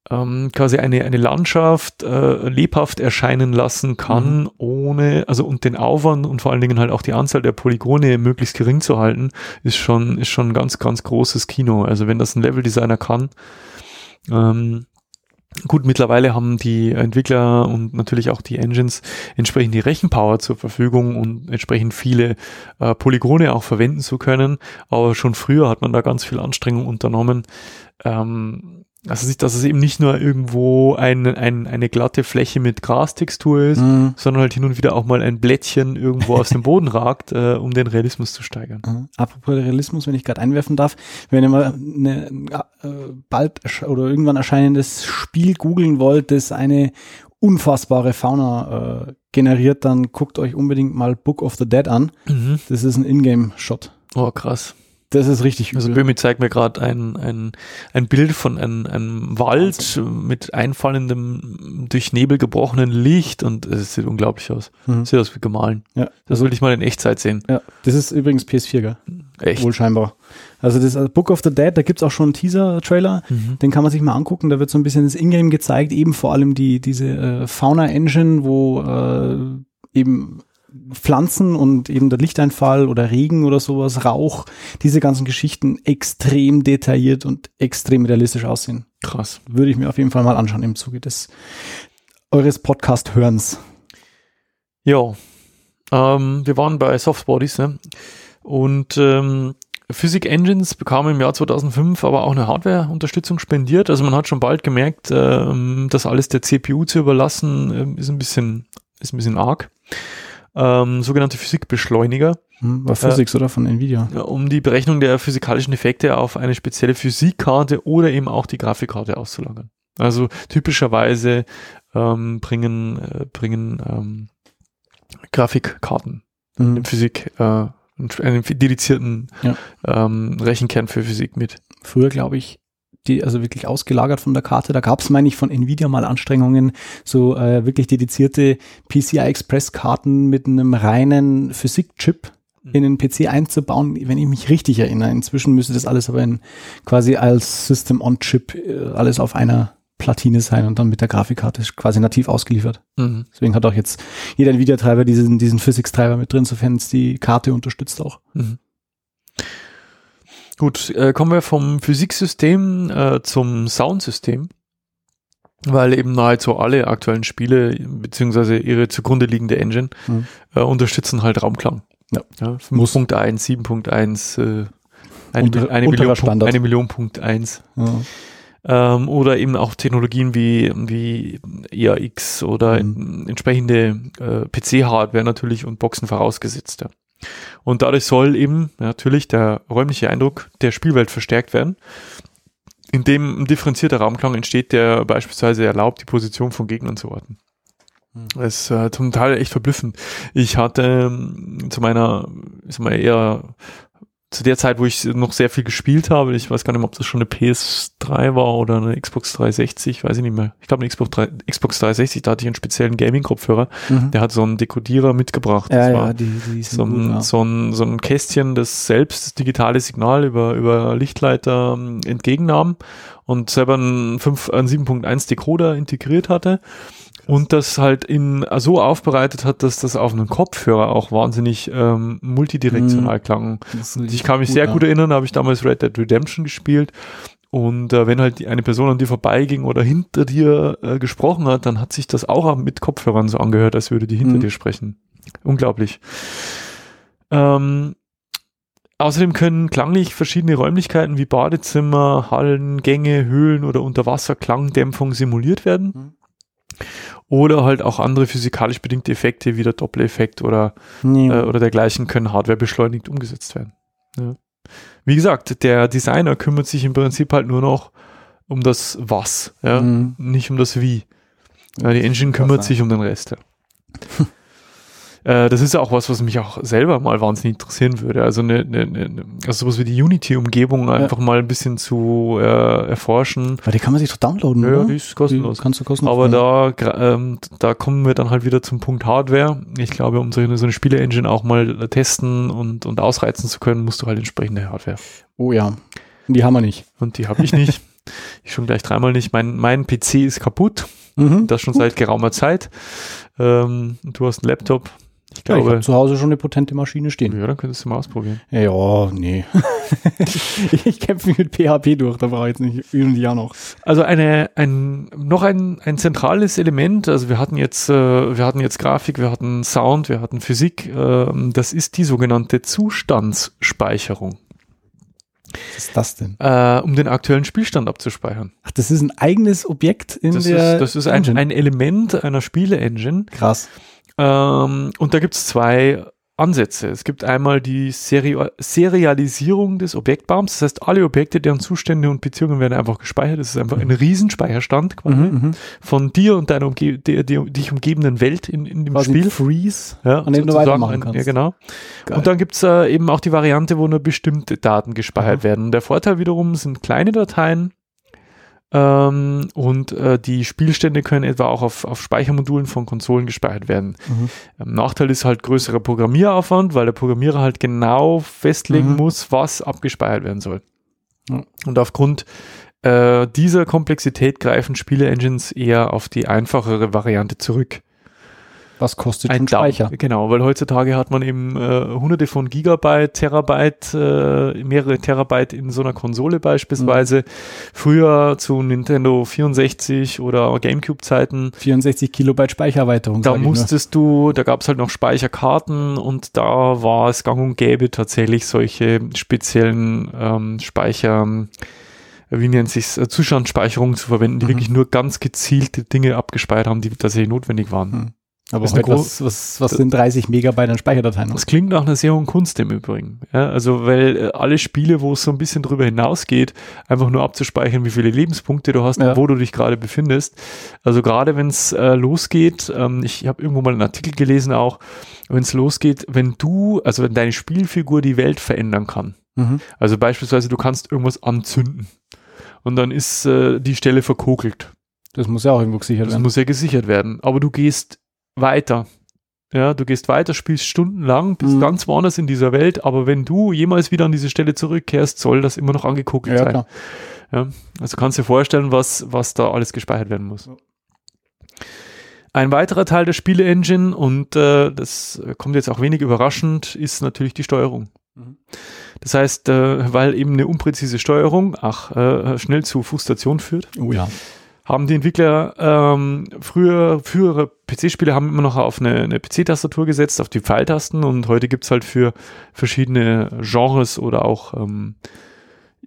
ähm, quasi eine, eine Landschaft äh, lebhaft erscheinen lassen kann, ohne, also und den Aufwand und vor allen Dingen halt auch die Anzahl der Polygone möglichst gering zu halten, ist schon, ist schon ein ganz, ganz großes Kino. Also wenn das ein Leveldesigner kann, ähm, Gut, mittlerweile haben die Entwickler und natürlich auch die Engines entsprechend die Rechenpower zur Verfügung und entsprechend viele äh, Polygone auch verwenden zu können. Aber schon früher hat man da ganz viel Anstrengung unternommen. Ähm, also, sich- dass es eben nicht nur irgendwo ein, ein, eine glatte Fläche mit Grastextur ist, Mhm. sondern halt hin und wieder auch mal ein Blättchen irgendwo aus dem <laughs> Boden ragt, äh, um den Realismus zu steigern. Mhm. Apropos Realismus, wenn ich gerade einwerfen darf, wenn ihr mal eine, äh, bald oder irgendwann erscheinendes Spiel googeln wollt, das eine unfassbare Fauna äh, generiert, dann guckt euch unbedingt mal Book of the Dead an. Mhm. Das ist ein Ingame-Shot. Oh, krass. Das ist richtig Also übel. Böhmi zeigt mir gerade ein, ein, ein Bild von einem, einem Wald mit einfallendem, durch Nebel gebrochenen Licht und es sieht unglaublich aus. Mhm. Sieht aus wie gemahlen. Ja, Das will ich mal in Echtzeit sehen. ja, das ist übrigens PS4, gell? Echt. Wohl scheinbar. Also das äh, Book of the Dead, da gibt's auch schon einen Teaser-Trailer. Mhm. Den kann man sich mal angucken. Da wird so ein bisschen das Ingame gezeigt, eben vor allem die diese äh, Fauna-Engine, wo äh, eben Pflanzen und eben der Lichteinfall oder Regen oder sowas, Rauch, diese ganzen Geschichten extrem detailliert und extrem realistisch aussehen. Krass. Würde ich mir auf jeden Fall mal anschauen im Zuge des eures Podcast-Hörens. Ja. Ähm, wir waren bei Softbodies, ne? Und ähm, Physik Engines bekam im Jahr 2005 aber auch eine Hardware-Unterstützung spendiert. Also man hat schon bald gemerkt, ähm, das alles der CPU zu überlassen, ähm, ist ein bisschen, ist ein bisschen arg. Ähm, sogenannte Physikbeschleuniger, Hm, war Physics oder von Nvidia? um die Berechnung der physikalischen Effekte auf eine spezielle Physikkarte oder eben auch die Grafikkarte auszulagern. Also typischerweise ähm, bringen, äh, bringen ähm, Grafikkarten Mhm. in Physik äh, einen einen dedizierten Ja. ähm, Rechenkern für Physik mit. früher, glaube ich, die, also wirklich ausgelagert von der Karte. Da gab es, meine ich, von Nvidia mal Anstrengungen, so äh, wirklich dedizierte PCI Express Karten mit einem reinen Physik-Chip in den PC einzubauen, wenn ich mich richtig erinnere. Inzwischen müsste das alles aber in, quasi als System on Chip äh, alles auf einer Platine sein und dann mit der Grafikkarte quasi nativ ausgeliefert. Mhm. Deswegen hat auch jetzt jeder Nvidia-Treiber diesen, diesen Physics-Treiber mit drin, sofern es die Karte unterstützt auch. Mhm. Gut, äh, kommen wir vom Physiksystem äh, zum Soundsystem, weil eben nahezu alle aktuellen Spiele beziehungsweise ihre zugrunde liegende Engine Mhm. äh, unterstützen halt Raumklang. Ja. ja Muss. 5.1, 7.1, äh, eine, Unter- eine, Million, Punkt- eine Million Punkt 1. Ja. ähm, oder eben auch Technologien wie, wie EAX oder Mhm. entsprechende äh, PC-Hardware natürlich und Boxen vorausgesetzt. Ja. Und dadurch soll eben natürlich der räumliche Eindruck der Spielwelt verstärkt werden, indem ein differenzierter Raumklang entsteht, der beispielsweise erlaubt, die Position von Gegnern zu orten. Mhm. Das ist äh, zum Teil echt verblüffend. Ich hatte ähm, zu meiner, ist mal eher zu der Zeit, wo ich noch sehr viel gespielt habe, ich weiß gar nicht mehr, ob das schon eine PS3 war oder eine Xbox 360, weiß ich nicht mehr. Ich glaube eine Xbox, 3, Xbox 360, da hatte ich einen speziellen Gaming-Kopfhörer, mhm. der hat so einen Dekodierer mitgebracht. Ja, ja, die, die so, ein, gut, ja. so, ein, so ein Kästchen, das selbst das digitale Signal über, über Lichtleiter ähm, entgegennahm und selber einen, 5, einen 7.1 Decoder integriert hatte und das halt in so aufbereitet hat, dass das auf einem Kopfhörer auch wahnsinnig ähm, multidirektional mhm. klang. Ich kann mich gut, sehr ja. gut erinnern, habe ich damals Red Dead Redemption gespielt und äh, wenn halt eine Person an dir vorbeiging oder hinter dir äh, gesprochen hat, dann hat sich das auch mit Kopfhörern so angehört, als würde die hinter mhm. dir sprechen. Unglaublich. Ähm, Außerdem können klanglich verschiedene Räumlichkeiten wie Badezimmer, Hallen, Gänge, Höhlen oder Unterwasser-Klangdämpfung simuliert werden. Mhm. Oder halt auch andere physikalisch bedingte Effekte wie der Doppeleffekt oder, ja. äh, oder dergleichen können hardwarebeschleunigt umgesetzt werden. Ja. Wie gesagt, der Designer kümmert sich im Prinzip halt nur noch um das Was, ja, mhm. nicht um das Wie. Ja, die Engine kümmert sich um den Rest. Ja. <laughs> Äh, das ist ja auch was, was mich auch selber mal wahnsinnig interessieren würde. Also eine, eine, eine also sowas wie die Unity-Umgebung einfach mal ein bisschen zu äh, erforschen. Weil die kann man sich doch downloaden, ja, oder? die ist kostenlos. Die kannst du kostenlos. Aber da, ähm, da kommen wir dann halt wieder zum Punkt Hardware. Ich glaube, um so eine, so eine Spiele-Engine auch mal testen und, und ausreizen zu können, musst du halt entsprechende Hardware. Oh ja. Die haben wir nicht. Und die habe ich nicht. <laughs> ich schon gleich dreimal nicht. Mein, mein PC ist kaputt. Mhm, das schon gut. seit geraumer Zeit. Ähm, du hast einen Laptop, glaube, ja, ich zu Hause schon eine potente Maschine stehen. Ja, dann könntest du mal ausprobieren. Ja, nee. <laughs> ich kämpfe mit PHP durch, da brauche ich jetzt nicht irgendwie ja noch. Also eine, ein, noch ein, ein zentrales Element, also wir hatten jetzt, äh, wir hatten jetzt Grafik, wir hatten Sound, wir hatten Physik, äh, das ist die sogenannte Zustandsspeicherung. Was ist das denn? Äh, um den aktuellen Spielstand abzuspeichern. Ach, das ist ein eigenes Objekt in das der ist, Das ist ein, ein Element einer Spiele-Engine. Krass. Ähm, und da gibt es zwei Ansätze. Es gibt einmal die Seri Serialisierung des Objektbaums. Das heißt, alle Objekte, deren Zustände und Beziehungen werden einfach gespeichert. Das ist einfach ein. Riesenspeicherstand quasi mhm, mhm, von dir und deiner Umge der, der, dich umgebenden Welt in, in dem quasi Spiel. Freeze, ja, an dem du weitermachen kannst. Ja, genau. Geil. Und dann gibt's äh, eben auch die Variante, wo nur bestimmte Daten gespeichert mhm. werden. Der Vorteil wiederum sind kleine Dateien, ähm, und äh, die Spielstände können etwa auch auf, auf Speichermodulen von Konsolen gespeichert werden. Mhm. Ähm, Nachteil ist halt größerer Programmieraufwand, weil der Programmierer halt genau festlegen mhm. muss, was abgespeichert werden soll. Mhm. Und aufgrund äh, dieser Komplexität greifen Spiele-Engines eher auf die einfachere Variante zurück. Was kostet ein Speicher? Genau, weil heutzutage hat man eben äh, hunderte von Gigabyte, Terabyte, äh, mehrere Terabyte in so einer Konsole beispielsweise. Mhm. Früher zu Nintendo 64 oder Gamecube-Zeiten. 64 Kilobyte Speichererweiterung. Da musstest du, da gab es halt noch Speicherkarten und da war es gang und gäbe tatsächlich solche speziellen ähm, Speicher wie nennt sich äh, Zustandsspeicherungen zu verwenden, die mhm. wirklich nur ganz gezielte Dinge abgespeichert haben, die tatsächlich notwendig waren. Mhm. Aber heute, was, was, was sind 30 Megabyte an Speicherdateien? Das klingt nach einer sehr hohen Kunst im Übrigen. Ja, also, weil äh, alle Spiele, wo es so ein bisschen drüber hinausgeht, einfach nur abzuspeichern, wie viele Lebenspunkte du hast, ja. wo du dich gerade befindest. Also gerade wenn es äh, losgeht, ähm, ich habe irgendwo mal einen Artikel gelesen auch, wenn es losgeht, wenn du, also wenn deine Spielfigur die Welt verändern kann. Mhm. Also beispielsweise, du kannst irgendwas anzünden und dann ist äh, die Stelle verkokelt. Das muss ja auch irgendwo gesichert das werden. Das muss ja gesichert werden. Aber du gehst weiter. Ja, du gehst weiter, spielst stundenlang, bist mhm. ganz woanders in dieser Welt, aber wenn du jemals wieder an diese Stelle zurückkehrst, soll das immer noch angeguckt ja, sein. Klar. Ja, also kannst du dir vorstellen, was, was da alles gespeichert werden muss. Ein weiterer Teil der Spiele-Engine, und äh, das kommt jetzt auch wenig überraschend, ist natürlich die Steuerung. Mhm. Das heißt, äh, weil eben eine unpräzise Steuerung, ach, äh, schnell zu Frustration führt. Oh ja haben die Entwickler ähm, früher, frühere PC-Spiele haben immer noch auf eine, eine PC-Tastatur gesetzt, auf die Pfeiltasten. Und heute gibt's halt für verschiedene Genres oder auch ähm,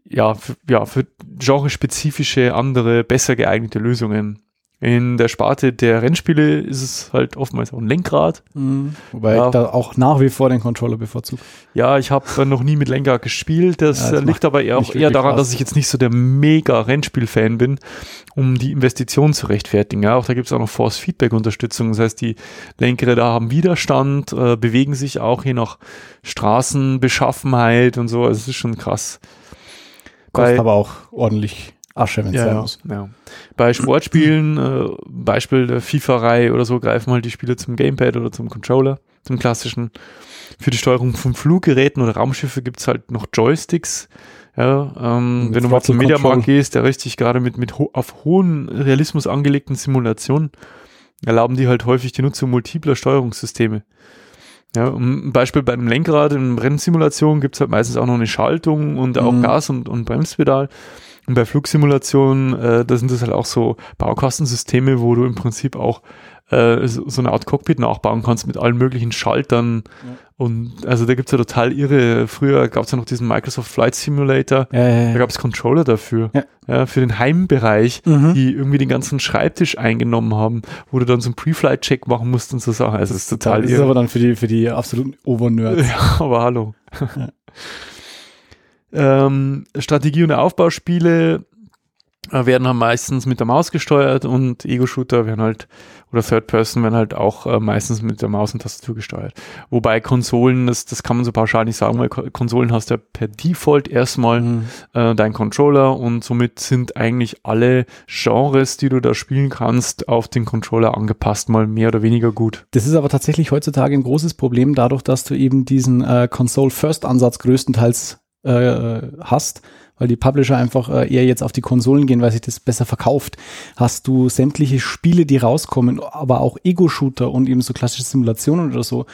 ja, für, ja, für genrespezifische andere, besser geeignete Lösungen In der Sparte der Rennspiele ist es halt oftmals auch ein Lenkrad. Mhm. Wobei Ja. ich da auch nach wie vor den Controller bevorzuge. Ja, ich habe noch nie mit Lenkrad gespielt. Das, Ja, das liegt aber eher auch eher daran, Spaß. dass ich jetzt nicht so der mega Rennspiel-Fan bin, um die Investition zu rechtfertigen. Ja, auch da gibt es auch noch Force-Feedback-Unterstützung. Das heißt, die Lenkräder haben Widerstand, äh, bewegen sich auch je nach Straßenbeschaffenheit und so. Also es ist schon krass. Kostet Bei- aber auch ordentlich Asche, wenn es Ja, sein ja, muss. ja. Bei Sportspielen, äh, Beispiel der FIFA-Reihe oder so, greifen halt die Spieler zum Gamepad oder zum Controller, zum klassischen. Für die Steuerung von Fluggeräten oder Raumschiffe gibt's halt noch Joysticks. Ja, ähm, Mit wenn du mal zum Mediamarkt gehst, der richtig gerade mit, mit ho auf hohen Realismus angelegten Simulationen erlauben die halt häufig die Nutzung multipler Steuerungssysteme. Ja, ein Beispiel bei einem Lenkrad in Rennsimulationen gibt's halt meistens auch noch eine Schaltung und auch Mhm. Gas- und, und Bremspedal. Und bei Flugsimulationen, äh, da sind das halt auch so Baukastensysteme, wo du im Prinzip auch äh, so, so eine Art Cockpit nachbauen kannst mit allen möglichen Schaltern. Und also da gibt's ja total irre. Früher gab's ja noch diesen Microsoft Flight Simulator. Äh, Da gab's Controller dafür. Ja. Ja, für den Heimbereich, Mhm. die irgendwie den ganzen Schreibtisch eingenommen haben, wo du dann so einen Pre-Flight-Check machen musst und so Sachen. Also das ist total das ist irre. aber dann für die, für die absoluten Overnerds. <laughs> Ja, aber hallo. <laughs> ähm, Strategie- und Aufbauspiele äh, werden halt meistens mit der Maus gesteuert und Ego-Shooter werden halt, oder Third Person werden halt auch äh, meistens mit der Maus und Tastatur gesteuert. Wobei Konsolen, das, das kann man so pauschal nicht sagen, weil Ko- Konsolen hast ja per Default erstmal Mhm. äh, dein Controller und somit sind eigentlich alle Genres, die du da spielen kannst, auf den Controller angepasst, mal mehr oder weniger gut. Das ist aber tatsächlich heutzutage ein großes Problem, dadurch, dass du eben diesen äh, Console-First-Ansatz größtenteils äh, hast, weil die Publisher einfach äh, eher jetzt auf die Konsolen gehen, weil sich das besser verkauft. Hast du sämtliche Spiele, die rauskommen, aber auch Ego-Shooter und eben so klassische Simulationen oder so,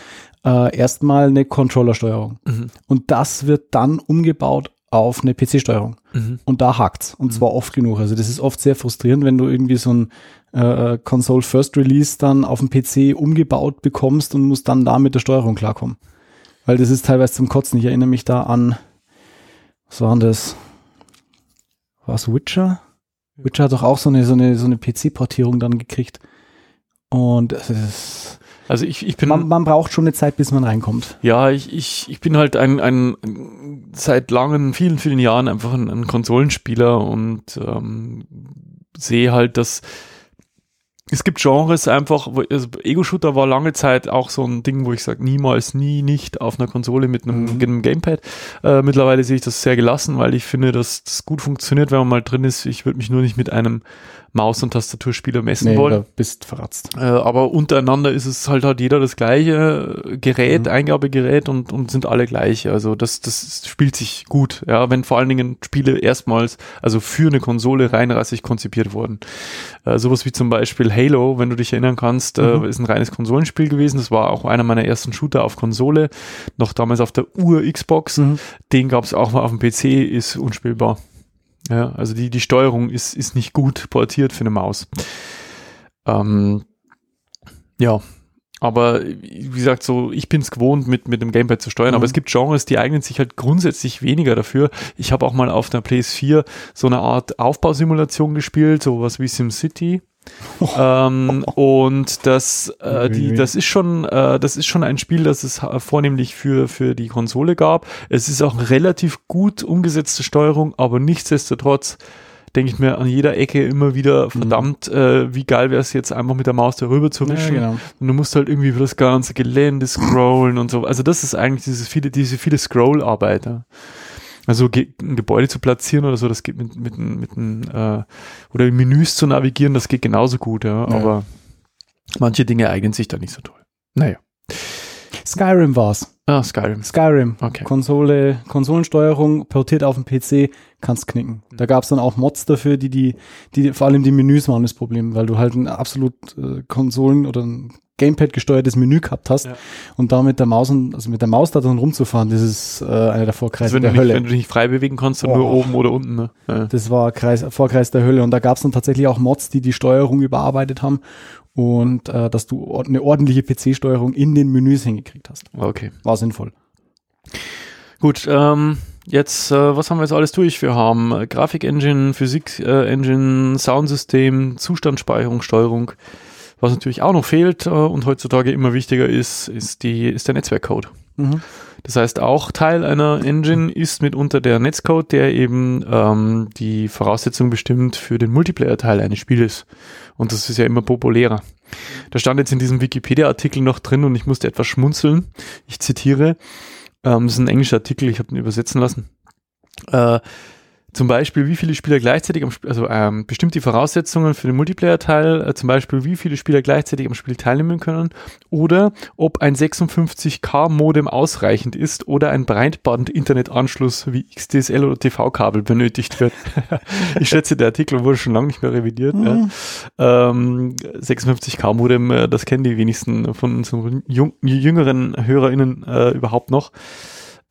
äh, erstmal eine Controller-Steuerung. Mhm. Und das wird dann umgebaut auf eine PC-Steuerung. Mhm. Und da hakt's. Und zwar oft genug. Also das ist oft sehr frustrierend, wenn du irgendwie so ein äh, Console First Release dann auf dem PC umgebaut bekommst und musst dann da mit der Steuerung klarkommen. Weil das ist teilweise zum Kotzen. Ich erinnere mich da an, was war denn das? Was Witcher? Witcher hat doch auch so eine, so eine, so eine PC-Portierung dann gekriegt. Und es ist, Also ich, ich bin man, man braucht schon eine Zeit, bis man reinkommt. Ja, ich, ich, ich bin halt ein, ein seit langen, vielen, vielen Jahren einfach ein, ein Konsolenspieler und ähm, sehe halt, dass es gibt Genres einfach, also Ego-Shooter war lange Zeit auch so ein Ding, wo ich sage, niemals, nie, nicht auf einer Konsole mit einem, Mhm. mit einem Gamepad. Äh, mittlerweile sehe ich das sehr gelassen, weil ich finde, dass das gut funktioniert, wenn man mal drin ist. Ich würde mich nur nicht mit einem Maus- und Tastaturspieler messen Nee, wollen. da bist verratzt. Äh, aber untereinander ist es halt hat jeder das gleiche Gerät, Mhm. Eingabegerät und, und sind alle gleich. Also das, das spielt sich gut. Ja, wenn vor allen Dingen Spiele erstmals, also für eine Konsole reinrassig konzipiert wurden. Äh, sowas wie zum Beispiel Halo, wenn du dich erinnern kannst, Mhm. äh, ist ein reines Konsolenspiel gewesen. Das war auch einer meiner ersten Shooter auf Konsole, noch damals auf der Ur-Xbox. Mhm. Den gab es auch mal auf dem PC, ist unspielbar. Ja, also die, die Steuerung ist, ist nicht gut portiert für eine Maus. Ähm, ja, aber wie gesagt, so, ich bin es gewohnt, mit, mit dem Gamepad zu steuern, Mhm. aber es gibt Genres, die eignen sich halt grundsätzlich weniger dafür. Ich habe auch mal auf der PS4 so eine Art Aufbausimulation gespielt, sowas wie SimCity. <laughs> ähm, und das, äh, die, das ist schon, äh, das ist schon ein Spiel, das es vornehmlich für, für die Konsole gab. Es ist auch relativ gut umgesetzte Steuerung, aber nichtsdestotrotz denke ich mir an jeder Ecke immer wieder, verdammt, äh, wie geil wäre es jetzt einfach mit der Maus darüber zu Ja, wischen. genau. Und du musst halt irgendwie über das ganze Gelände scrollen und so. Also das ist eigentlich dieses viele, diese viele Scroll-Arbeit. Ja. Also ge ein Gebäude zu platzieren oder so, das geht mit, mit, mit, mit äh, oder Menüs zu navigieren, das geht genauso gut, ja. Ja. Aber manche Dinge eignen sich da nicht so toll. Naja. Skyrim war's. Ah, Skyrim. Skyrim. Okay. Konsole, Konsolensteuerung, portiert auf dem PC, kannst knicken. Da gab's dann auch Mods dafür, die, die, die, vor allem die Menüs waren das Problem, weil du halt ein absolut äh, Konsolen- oder ein Gamepad gesteuertes Menü gehabt hast Ja. und da mit der Maus und, also mit der Maus da drin rumzufahren, das ist äh, einer der Also Vorkreise du der nicht, Hölle. wenn du dich nicht frei bewegen kannst, dann Oh. nur oben oder unten. Ne? Ja. Das war Kreis, Vorkreis der Hölle und da gab's dann tatsächlich auch Mods, die die Steuerung überarbeitet haben und äh, dass du or- eine ordentliche PC-Steuerung in den Menüs hingekriegt hast. Okay. War sinnvoll. Gut, ähm, jetzt, äh, was haben wir jetzt alles durch? Wir haben äh, Grafik-Engine, Physik-Engine, Soundsystem, Zustandsspeicherung, Steuerung. Was natürlich auch noch fehlt äh, und heutzutage immer wichtiger ist, ist, die, ist der Netzwerkcode. Mhm. Das heißt, auch Teil einer Engine ist mitunter der Netzcode, der eben ähm, die Voraussetzung bestimmt für den Multiplayer-Teil eines Spieles. Und das ist ja immer populärer. Da stand jetzt in diesem Wikipedia-Artikel noch drin und ich musste etwas schmunzeln. Ich zitiere, ähm, das ist ein englischer Artikel, ich habe den übersetzen lassen. Äh, zum Beispiel, wie viele Spieler gleichzeitig am Spiel, also ähm, bestimmt die Voraussetzungen für den Multiplayer-Teil, äh, zum Beispiel, wie viele Spieler gleichzeitig am Spiel teilnehmen können oder ob ein 56K-Modem ausreichend ist oder ein Breitband-Internetanschluss wie XDSL oder TV-Kabel benötigt wird. <laughs> ich schätze, der Artikel wurde schon lange nicht mehr revidiert. Mhm. Ja. Ähm, 56K-Modem, äh, das kennen die wenigsten von unseren jüngeren HörerInnen äh, überhaupt noch.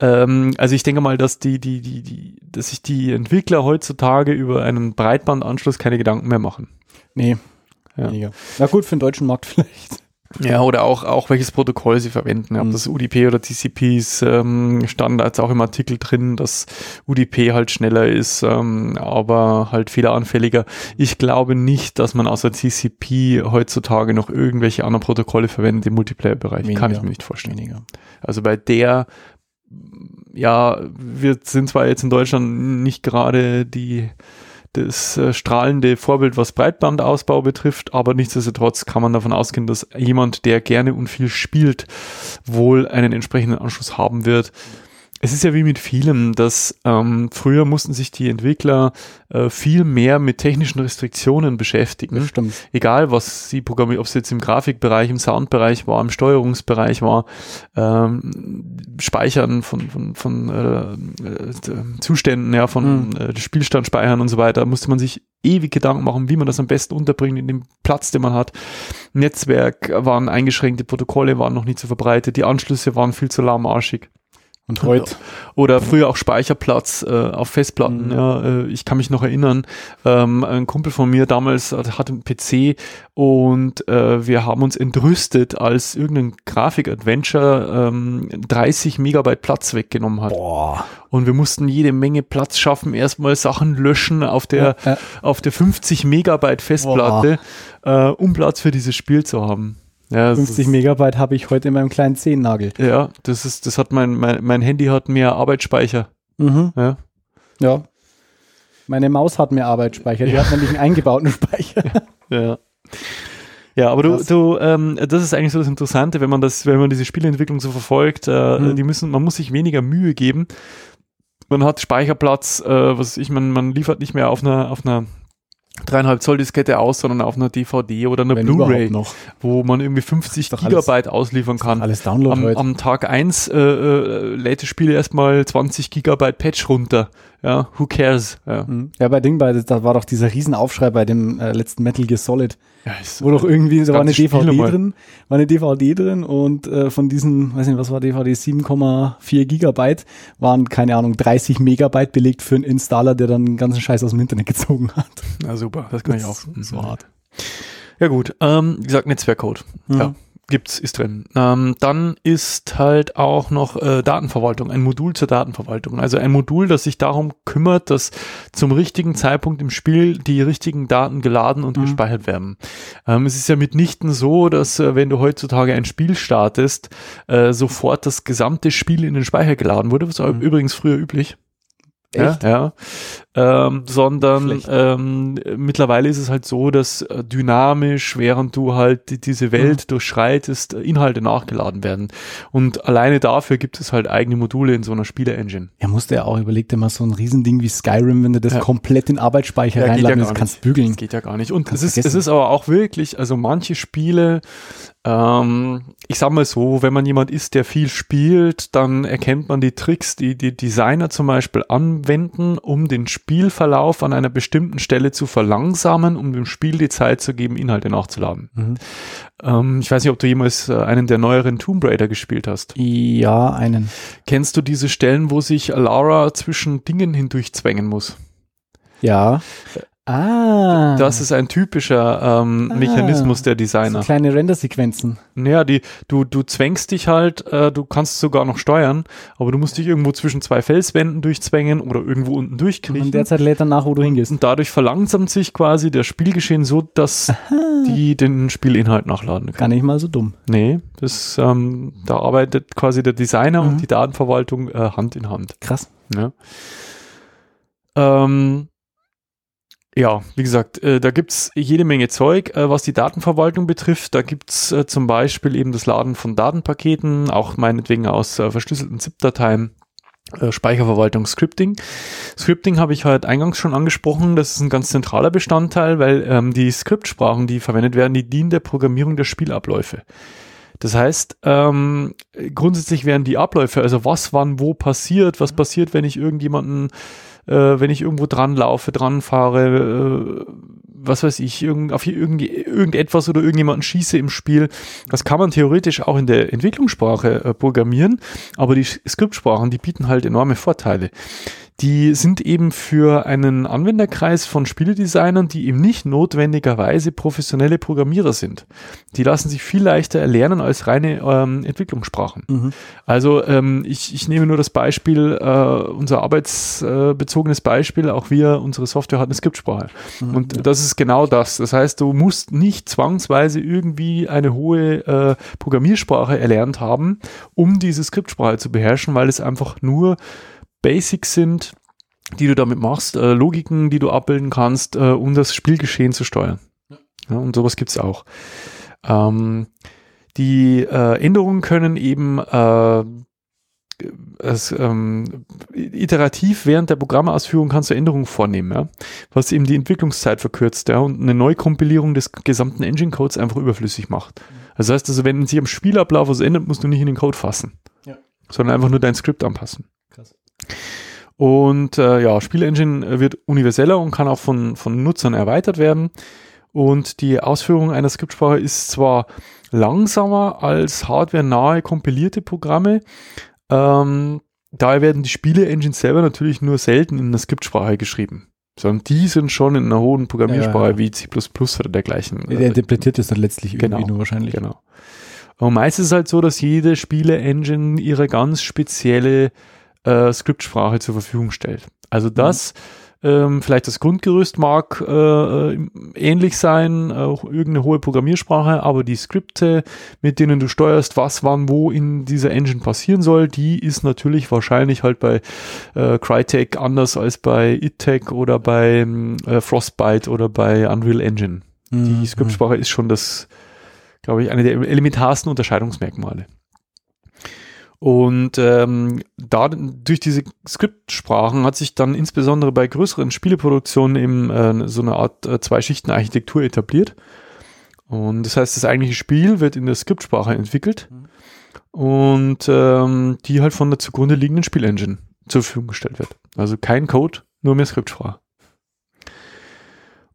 Ähm, also ich denke mal, dass die, die, die, die, dass sich die Entwickler heutzutage über einen Breitbandanschluss keine Gedanken mehr machen. Nee, Ja. weniger. Na gut, für den deutschen Markt <laughs> vielleicht. Ja, oder auch, auch welches Protokoll sie verwenden. Ob Mhm. das UDP oder TCP ist, ähm, stand als auch im Artikel drin, dass UDP halt schneller ist, ähm, aber halt fehleranfälliger. Ich glaube nicht, dass man außer TCP heutzutage noch irgendwelche anderen Protokolle verwendet im Multiplayer-Bereich. Kann ich mir nicht vorstellen. Weniger. Also bei der, ja, wir sind zwar jetzt in Deutschland nicht gerade die das äh, strahlende Vorbild, was Breitbandausbau betrifft, aber nichtsdestotrotz kann man davon ausgehen, dass jemand, der gerne und viel spielt, wohl einen entsprechenden Anschluss haben wird. Es ist ja wie mit vielem, dass ähm, früher mussten sich die Entwickler äh, viel mehr mit technischen Restriktionen beschäftigen Das stimmt. egal was sie programmieren, ob es jetzt im Grafikbereich, im Soundbereich war, im Steuerungsbereich war, ähm, Speichern von, von, von äh, äh, Zuständen, ja, von Mhm. äh, Spielstand speichern und so weiter, musste man sich ewig Gedanken machen, wie man das am besten unterbringt in dem Platz, den man hat. Netzwerk waren eingeschränkte Protokolle, waren noch nicht so verbreitet, die Anschlüsse waren viel zu lahmarschig. Und heute, Oder früher auch Speicherplatz äh, auf Festplatten. Mhm. Ja, äh, ich kann mich noch erinnern, ähm, ein Kumpel von mir damals hat hatte einen PC und äh, wir haben uns entrüstet, als irgendein Grafik-Adventure ähm, 30 Megabyte Platz weggenommen hat. boah. Und wir mussten jede Menge Platz schaffen, erstmal Sachen löschen auf der, Ja, ja. auf der 50 Megabyte Festplatte, äh, um Platz für dieses Spiel zu haben. Ja, das 50 ist- Megabyte habe ich heute in meinem kleinen Zehennagel. Ja, das ist, das hat mein, mein, mein Handy hat mehr Arbeitsspeicher. Mhm. Ja. Ja. Meine Maus hat mehr Arbeitsspeicher. Die hat nämlich einen eingebauten <laughs> Speicher. Ja. Ja, aber du, du ähm, das ist eigentlich so das Interessante, wenn man das, wenn man diese Spieleentwicklung so verfolgt, äh, Mhm. die müssen, man muss sich weniger Mühe geben. Man hat Speicherplatz, äh, was ich, man, man liefert nicht mehr auf einer, auf einer dreieinhalb Zoll Diskette aus, sondern auf einer DVD oder einer Blu-ray, wo man irgendwie 50 doch alles- Gigabyte ausliefern kann. Alles Download Am, heute. am Tag eins äh, äh, lädt das Spiel erstmal 20 Gigabyte Patch runter. Ja, who cares? Ja, Mhm. Ja, bei Ding, bei, da war doch dieser Riesenaufschrei bei dem äh, letzten Metal Gear Solid, ja ist wo doch irgendwie, da war eine DVD mal. drin, war eine DVD drin und äh, von diesen, weiß nicht, was war DVD, 7,4 Gigabyte waren, keine Ahnung, 30 Megabyte belegt für einen Installer, der dann den ganzen Scheiß aus dem Internet <laughs> gezogen hat. Ja, super, das kann ich auch. So hart. Ja gut, ähm, wie gesagt, Netzwerkcode. Mhm. Ja, gibt's, ist drin. Ähm, dann ist halt auch noch äh, Datenverwaltung, ein Modul zur Datenverwaltung. Also ein Modul, das sich darum kümmert, dass zum richtigen Zeitpunkt im Spiel die richtigen Daten geladen und Mhm. gespeichert werden. Ähm, es ist ja mitnichten so, dass äh, wenn du heutzutage ein Spiel startest, äh, sofort das gesamte Spiel in den Speicher geladen wurde, was Mhm. übrigens früher üblich. Echt? Ja, ja. Ähm, sondern ähm, mittlerweile ist es halt so, dass äh, dynamisch, während du halt die, diese Welt durchschreitest, äh, Inhalte nachgeladen werden. Und alleine dafür gibt es halt eigene Module in so einer Spiele-Engine. Er musste ja auch, überleg dir mal so ein Riesending wie Skyrim, wenn du das Ja. komplett in Arbeitsspeicher Ja, ja reinladen gar willst, kannst bügeln. Das geht ja gar nicht. Und es ist, es ist aber auch wirklich, also manche Spiele, ähm, ich sag mal so, wenn man jemand ist, der viel spielt, dann erkennt man die Tricks, die die Designer zum Beispiel anwenden, um den Spielverlauf an einer bestimmten Stelle zu verlangsamen, um dem Spiel die Zeit zu geben, Inhalte nachzuladen. Mhm. Ähm, ich weiß nicht, ob du jemals äh, einen der neueren Tomb Raider gespielt hast. Ja, einen. Kennst du diese Stellen, wo sich Lara zwischen Dingen hindurch zwängen muss? Ja. Ah. Das ist ein typischer ähm, Ah. Mechanismus der so Designer. kleine Render-Sequenzen. Naja, die, du, du zwängst dich halt, äh, du kannst sogar noch steuern, aber du musst dich irgendwo zwischen zwei Felswänden durchzwängen oder irgendwo unten Und durchkriechen. derzeit lädt er nach, wo du hingehst. Und dadurch verlangsamt sich quasi das Spielgeschehen so, dass die den Spielinhalt nachladen können. Gar nicht mal so dumm. Nee, das, ähm, da arbeitet quasi der Designer Mhm. und die Datenverwaltung äh, Hand in Hand. Krass. Ja, ähm, ja wie gesagt, äh, da gibt's jede Menge Zeug, äh, was die Datenverwaltung betrifft. Da gibt's äh, zum Beispiel eben das Laden von Datenpaketen, auch meinetwegen aus äh, verschlüsselten ZIP-Dateien. äh, Speicherverwaltung, Scripting. Scripting habe ich halt eingangs schon angesprochen. Das ist ein ganz zentraler Bestandteil, weil ähm, die Skriptsprachen, die verwendet werden, die dienen der Programmierung der Spielabläufe. Das heißt, ähm, grundsätzlich werden die Abläufe, also was wann wo passiert, was passiert, wenn ich irgendjemanden, äh, wenn ich irgendwo dran laufe, dran fahre, äh, was weiß ich, irgend, auf irgend, irgendetwas oder irgendjemanden schieße im Spiel. Das kann man theoretisch auch in der Entwicklungssprache äh, programmieren, aber die Skriptsprachen, die bieten halt enorme Vorteile. Die sind eben für einen Anwenderkreis von Spieledesignern, die eben nicht notwendigerweise professionelle Programmierer sind. Die lassen sich viel leichter erlernen als reine ähm, Entwicklungssprachen. Mhm. Also ähm, ich, ich nehme nur das Beispiel, äh, unser arbeitsbezogenes Beispiel, auch wir, unsere Software hat eine Skriptsprache. Mhm. Und das ist genau das. Das heißt, du musst nicht zwangsweise irgendwie eine hohe äh, Programmiersprache erlernt haben, um diese Skriptsprache zu beherrschen, weil es einfach nur Basics sind, die du damit machst, äh, Logiken, die du abbilden kannst, äh, um das Spielgeschehen zu steuern. Ja, und sowas gibt's auch. Ähm, die äh, Änderungen können eben äh, es, ähm, iterativ während der Programmausführung kannst du Änderungen vornehmen, ja? was eben die Entwicklungszeit verkürzt ja? und eine Neukompilierung des gesamten Engine-Codes einfach überflüssig macht. Das heißt also, wenn sich am Spielablauf was ändert, musst du nicht in den Code fassen, Ja. sondern einfach nur dein Skript anpassen. Und äh, ja, Spielengine wird universeller und kann auch von, von Nutzern erweitert werden. Und die Ausführung einer Skriptsprache ist zwar langsamer als hardware-nahe kompilierte Programme, ähm, daher werden die Spiele-Engines selber natürlich nur selten in einer Skriptsprache geschrieben. Sondern die sind schon in einer hohen Programmiersprache Ja, ja. wie C oder dergleichen. Der interpretiert es dann letztlich irgendwie Genau. nur wahrscheinlich. Genau. Und meist ist es halt so, dass jede Spiele-Engine ihre ganz spezielle äh, Skriptsprache zur Verfügung stellt. Also das, ähm, vielleicht das Grundgerüst mag äh, ähnlich sein, auch irgendeine hohe Programmiersprache, aber die Skripte, mit denen du steuerst, was wann wo in dieser Engine passieren soll, die ist natürlich wahrscheinlich halt bei äh, Crytek anders als bei ITEC oder bei ähm, äh, Frostbite oder bei Unreal Engine. Mhm. Die Skriptsprache ist schon das, glaube ich, eine der elementarsten Unterscheidungsmerkmale. Und ähm, da durch diese Skriptsprachen hat sich dann insbesondere bei größeren Spieleproduktionen eben äh, so eine Art äh, Zwei-Schichten-Architektur etabliert. Und das heißt, das eigentliche Spiel wird in der Skriptsprache entwickelt und ähm, die halt von der zugrunde liegenden Spielengine zur Verfügung gestellt wird. Also kein Code, nur mehr Skriptsprache.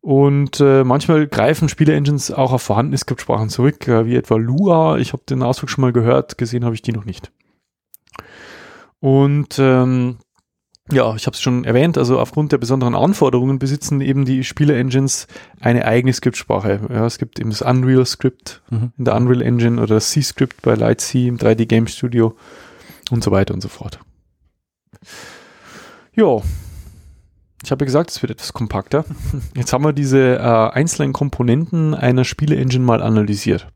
Und äh, manchmal greifen Spiele-Engines auch auf vorhandene Skriptsprachen zurück, äh, wie etwa Lua. Ich habe den Ausdruck schon mal gehört, gesehen habe ich die noch nicht. Und ähm, ja, ich habe es schon erwähnt, also aufgrund der besonderen Anforderungen besitzen eben die Spiele-Engines eine eigene Skriptsprache. Ja, es gibt eben das Unreal Script Mhm. in der Unreal Engine oder das C-Script bei Lightsea im 3D Game Studio und so weiter und so fort. Ja, ich habe ja gesagt, es wird etwas kompakter. <laughs> Jetzt haben wir diese äh, einzelnen Komponenten einer Spiele-Engine mal analysiert.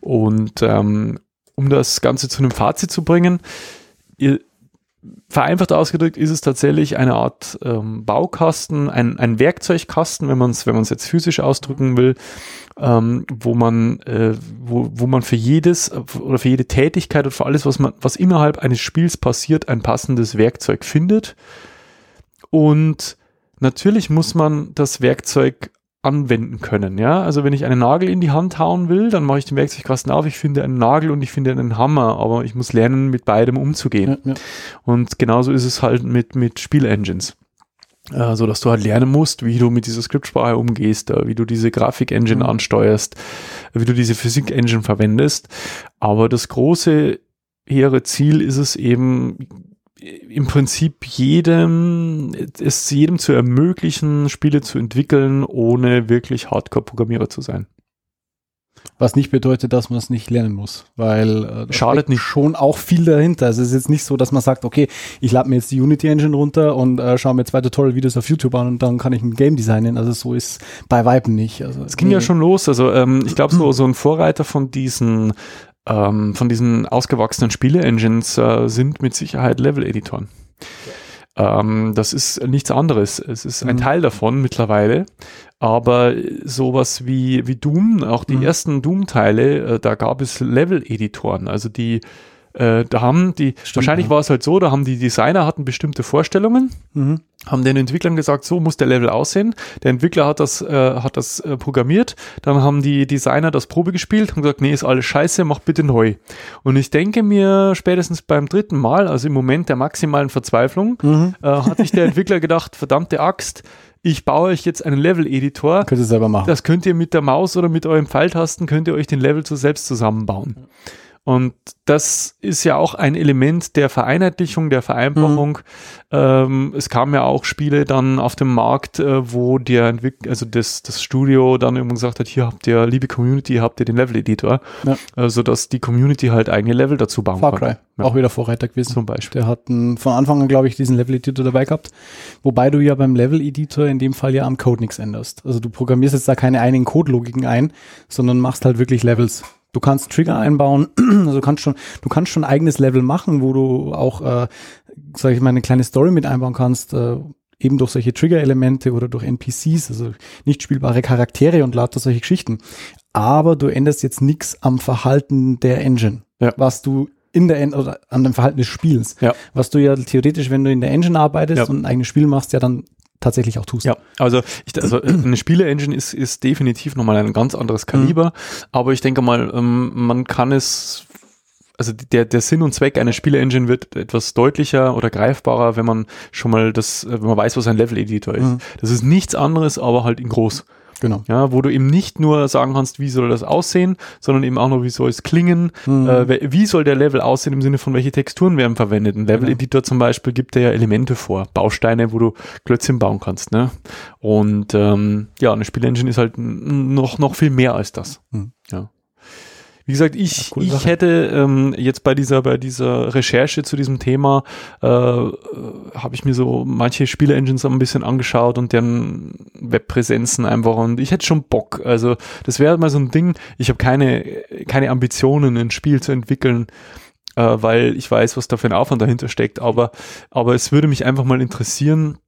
Und ähm, um das Ganze zu einem Fazit zu bringen, ihr, vereinfacht ausgedrückt ist es tatsächlich eine Art ähm, Baukasten, ein, ein Werkzeugkasten, wenn man es wenn jetzt physisch ausdrücken will, ähm, wo man äh, wo, wo man für jedes oder für jede Tätigkeit und für alles, was man was innerhalb eines Spiels passiert, ein passendes Werkzeug findet. Und natürlich muss man das Werkzeug anwenden können, ja. Also wenn ich einen Nagel in die Hand hauen will, dann mache ich den Werkzeugkasten auf, ich finde einen Nagel und ich finde einen Hammer, aber ich muss lernen, mit beidem umzugehen. Ja, ja. Und genauso ist es halt mit, mit Spielengines. Äh, so dass du halt lernen musst, wie du mit dieser Skriptsprache umgehst, äh, wie du diese Grafik-Engine Mhm. ansteuerst, wie du diese Physik-Engine verwendest. Aber das große, hehre Ziel ist es eben, im Prinzip jedem, es jedem zu ermöglichen, Spiele zu entwickeln, ohne wirklich Hardcore-Programmierer zu sein. Was nicht bedeutet, dass man es nicht lernen muss, weil äh, schadet nicht schon auch viel dahinter. Also es ist jetzt nicht so, dass man sagt, okay, ich lade mir jetzt die Unity Engine runter und äh, schaue mir zwei Tutorial-Videos auf YouTube an und dann kann ich ein Game designen. Also so ist bei Vibe nicht. Also, es ging nee. ja schon los. Also ähm, ich glaube, so, <clears throat> so ein Vorreiter von diesen ähm, von diesen ausgewachsenen Spiele-Engines äh, sind mit Sicherheit Level-Editoren. Ähm, das ist nichts anderes. Es ist ein mhm. Teil davon mittlerweile. Aber sowas wie, wie Doom, auch die mhm. ersten Doom-Teile, äh, da gab es Level-Editoren. Also die äh, da haben die, Stimmt, wahrscheinlich ja. war es halt so, da haben die Designer hatten bestimmte Vorstellungen, mhm. haben den Entwicklern gesagt, so muss der Level aussehen. Der Entwickler hat das, äh, hat das äh, programmiert, dann haben die Designer das Probe gespielt und gesagt, nee, ist alles scheiße, mach bitte neu. Und ich denke mir, spätestens beim dritten Mal, also im Moment der maximalen Verzweiflung, mhm. äh, hat sich der Entwickler <laughs> gedacht, verdammte Axt, ich baue euch jetzt einen Level-Editor. Könnt ihr selber machen. Das könnt ihr mit der Maus oder mit eurem Pfeiltasten, könnt ihr euch den Level zu selbst zusammenbauen. Und das ist ja auch ein Element der Vereinheitlichung, der Vereinfachung. Mhm. Ähm, es kamen ja auch Spiele dann auf dem Markt, äh, wo der Entwickler, also das, das Studio dann irgendwann gesagt hat, hier habt ihr, liebe Community, habt ihr den Level-Editor, ja. äh, sodass die Community halt eigene Level dazu bauen Far Cry, ja. auch wieder Vorreiter gewesen. Zum Beispiel. Der hat von Anfang an, glaube ich, diesen Level-Editor dabei gehabt. Wobei du ja beim Level-Editor in dem Fall ja am Code nichts änderst. Also du programmierst jetzt da keine einigen Code-Logiken ein, sondern machst halt wirklich Levels. Du kannst Trigger einbauen, <clears throat> also du kannst schon, du kannst schon ein eigenes Level machen, wo du auch, äh, sag ich mal, eine kleine Story mit einbauen kannst, äh, eben durch solche Trigger-Elemente oder durch NPCs, also nicht spielbare Charaktere und lauter solche Geschichten. Aber du änderst jetzt nichts am Verhalten der Engine, ja. was du in der en oder an dem Verhalten des Spiels. Ja. Was du ja theoretisch, wenn du in der Engine arbeitest ja. und ein eigenes Spiel machst, ja dann tatsächlich auch tust. Ja, also, ich, also eine Spiele-Engine ist, ist definitiv nochmal ein ganz anderes Kaliber, mhm. aber ich denke mal, ähm, man kann es also der, der Sinn und Zweck einer Spiele-Engine wird etwas deutlicher oder greifbarer, wenn man schon mal das, wenn man weiß, was ein Level-Editor ist. Mhm. Das ist nichts anderes, aber halt in groß. Genau. Ja, wo du eben nicht nur sagen kannst, wie soll das aussehen, sondern eben auch noch, wie soll es klingen, mhm. äh, wie soll der Level aussehen im Sinne von, welche Texturen werden verwendet. Ein Level-Editor zum Beispiel gibt dir ja Elemente vor, Bausteine, wo du Klötzchen bauen kannst. Ne? Und ähm, ja, eine Spielengine ist halt noch, noch viel mehr als das. Mhm. Wie gesagt, ich, ja, ich hätte ähm, jetzt bei dieser, bei dieser Recherche zu diesem Thema, äh, habe ich mir so manche Spiele-Engines ein bisschen angeschaut und deren Webpräsenzen einfach und ich hätte schon Bock. Also das wäre mal so ein Ding, ich habe keine, keine Ambitionen, ein Spiel zu entwickeln, äh, weil ich weiß, was da für ein Aufwand dahinter steckt, aber, aber es würde mich einfach mal interessieren,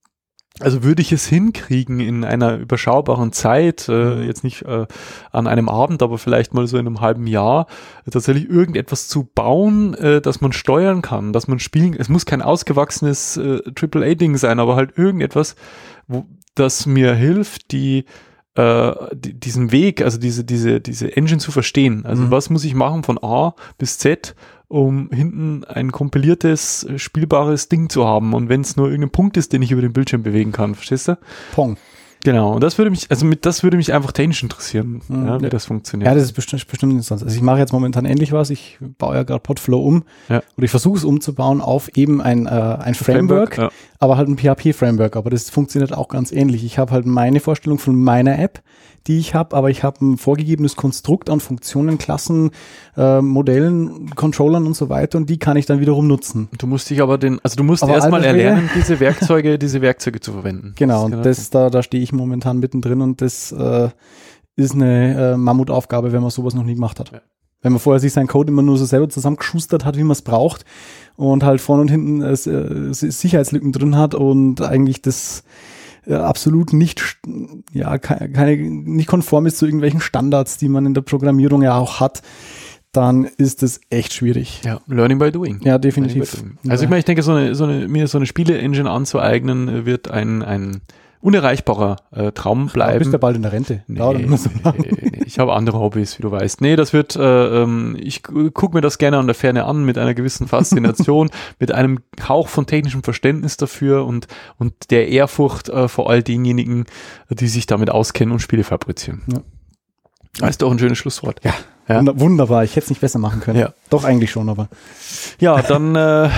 also würde ich es hinkriegen in einer überschaubaren Zeit, äh, mhm. jetzt nicht äh, an einem Abend, aber vielleicht mal so in einem halben Jahr, tatsächlich irgendetwas zu bauen, äh, dass man steuern kann, dass man spielen, es muss kein ausgewachsenes äh, AAA-Ding sein, aber halt irgendetwas, wo, das mir hilft, die äh, diesen Weg, also diese, diese, diese Engine zu verstehen. Also mhm. was muss ich machen von A bis Z um hinten ein kompiliertes, äh, spielbares Ding zu haben. Und wenn es nur irgendein Punkt ist, den ich über den Bildschirm bewegen kann, verstehst du? Pong. Genau, und das würde mich, also mit das würde mich einfach technisch interessieren, mhm, ja, wie das funktioniert. Ja, das ist bestimmt, bestimmt interessant. Also ich mache jetzt momentan ähnlich was. Ich baue ja gerade Podflow um ja. oder ich versuche es umzubauen auf eben ein, äh, ein Framework, Framework ja. aber halt ein PHP-Framework. Aber das funktioniert auch ganz ähnlich. Ich habe halt meine Vorstellung von meiner App, die ich habe, aber ich habe ein vorgegebenes Konstrukt an Funktionen, Klassen, äh, Modellen, Controllern und so weiter und die kann ich dann wiederum nutzen. Du musst dich aber den, also du musst erstmal erlernen, <laughs> diese Werkzeuge, diese Werkzeuge zu verwenden. Genau, und das, da, da stehe ich momentan mittendrin und das äh, ist eine äh, Mammutaufgabe, wenn man sowas noch nie gemacht hat. Ja. Wenn man vorher sich seinen Code immer nur so selber zusammengeschustert hat, wie man es braucht und halt vorne und hinten äh, Sicherheitslücken drin hat und eigentlich das äh, absolut nicht, ja, keine, nicht konform ist zu irgendwelchen Standards, die man in der Programmierung ja auch hat, dann ist es echt schwierig. Ja, Learning by Doing. Ja, definitiv. Doing. Also ich meine, ich denke, so eine, so eine, mir so eine Spiele-Engine anzueignen, wird ein, ein unerreichbarer äh, Traum bleiben. Du bist ja bald in der Rente. Nee, nee, nee, ich habe andere Hobbys, wie du weißt. Nee, das wird, äh, ähm, ich gucke mir das gerne an der Ferne an mit einer gewissen Faszination, <laughs> mit einem Hauch von technischem Verständnis dafür und, und der Ehrfurcht äh, vor all denjenigen, die sich damit auskennen und Spiele fabrizieren. Ja. Das ist doch ein schönes Schlusswort. Ja. ja. Wunderbar, ich hätte es nicht besser machen können. Ja. Doch eigentlich schon, aber. Ja, dann äh,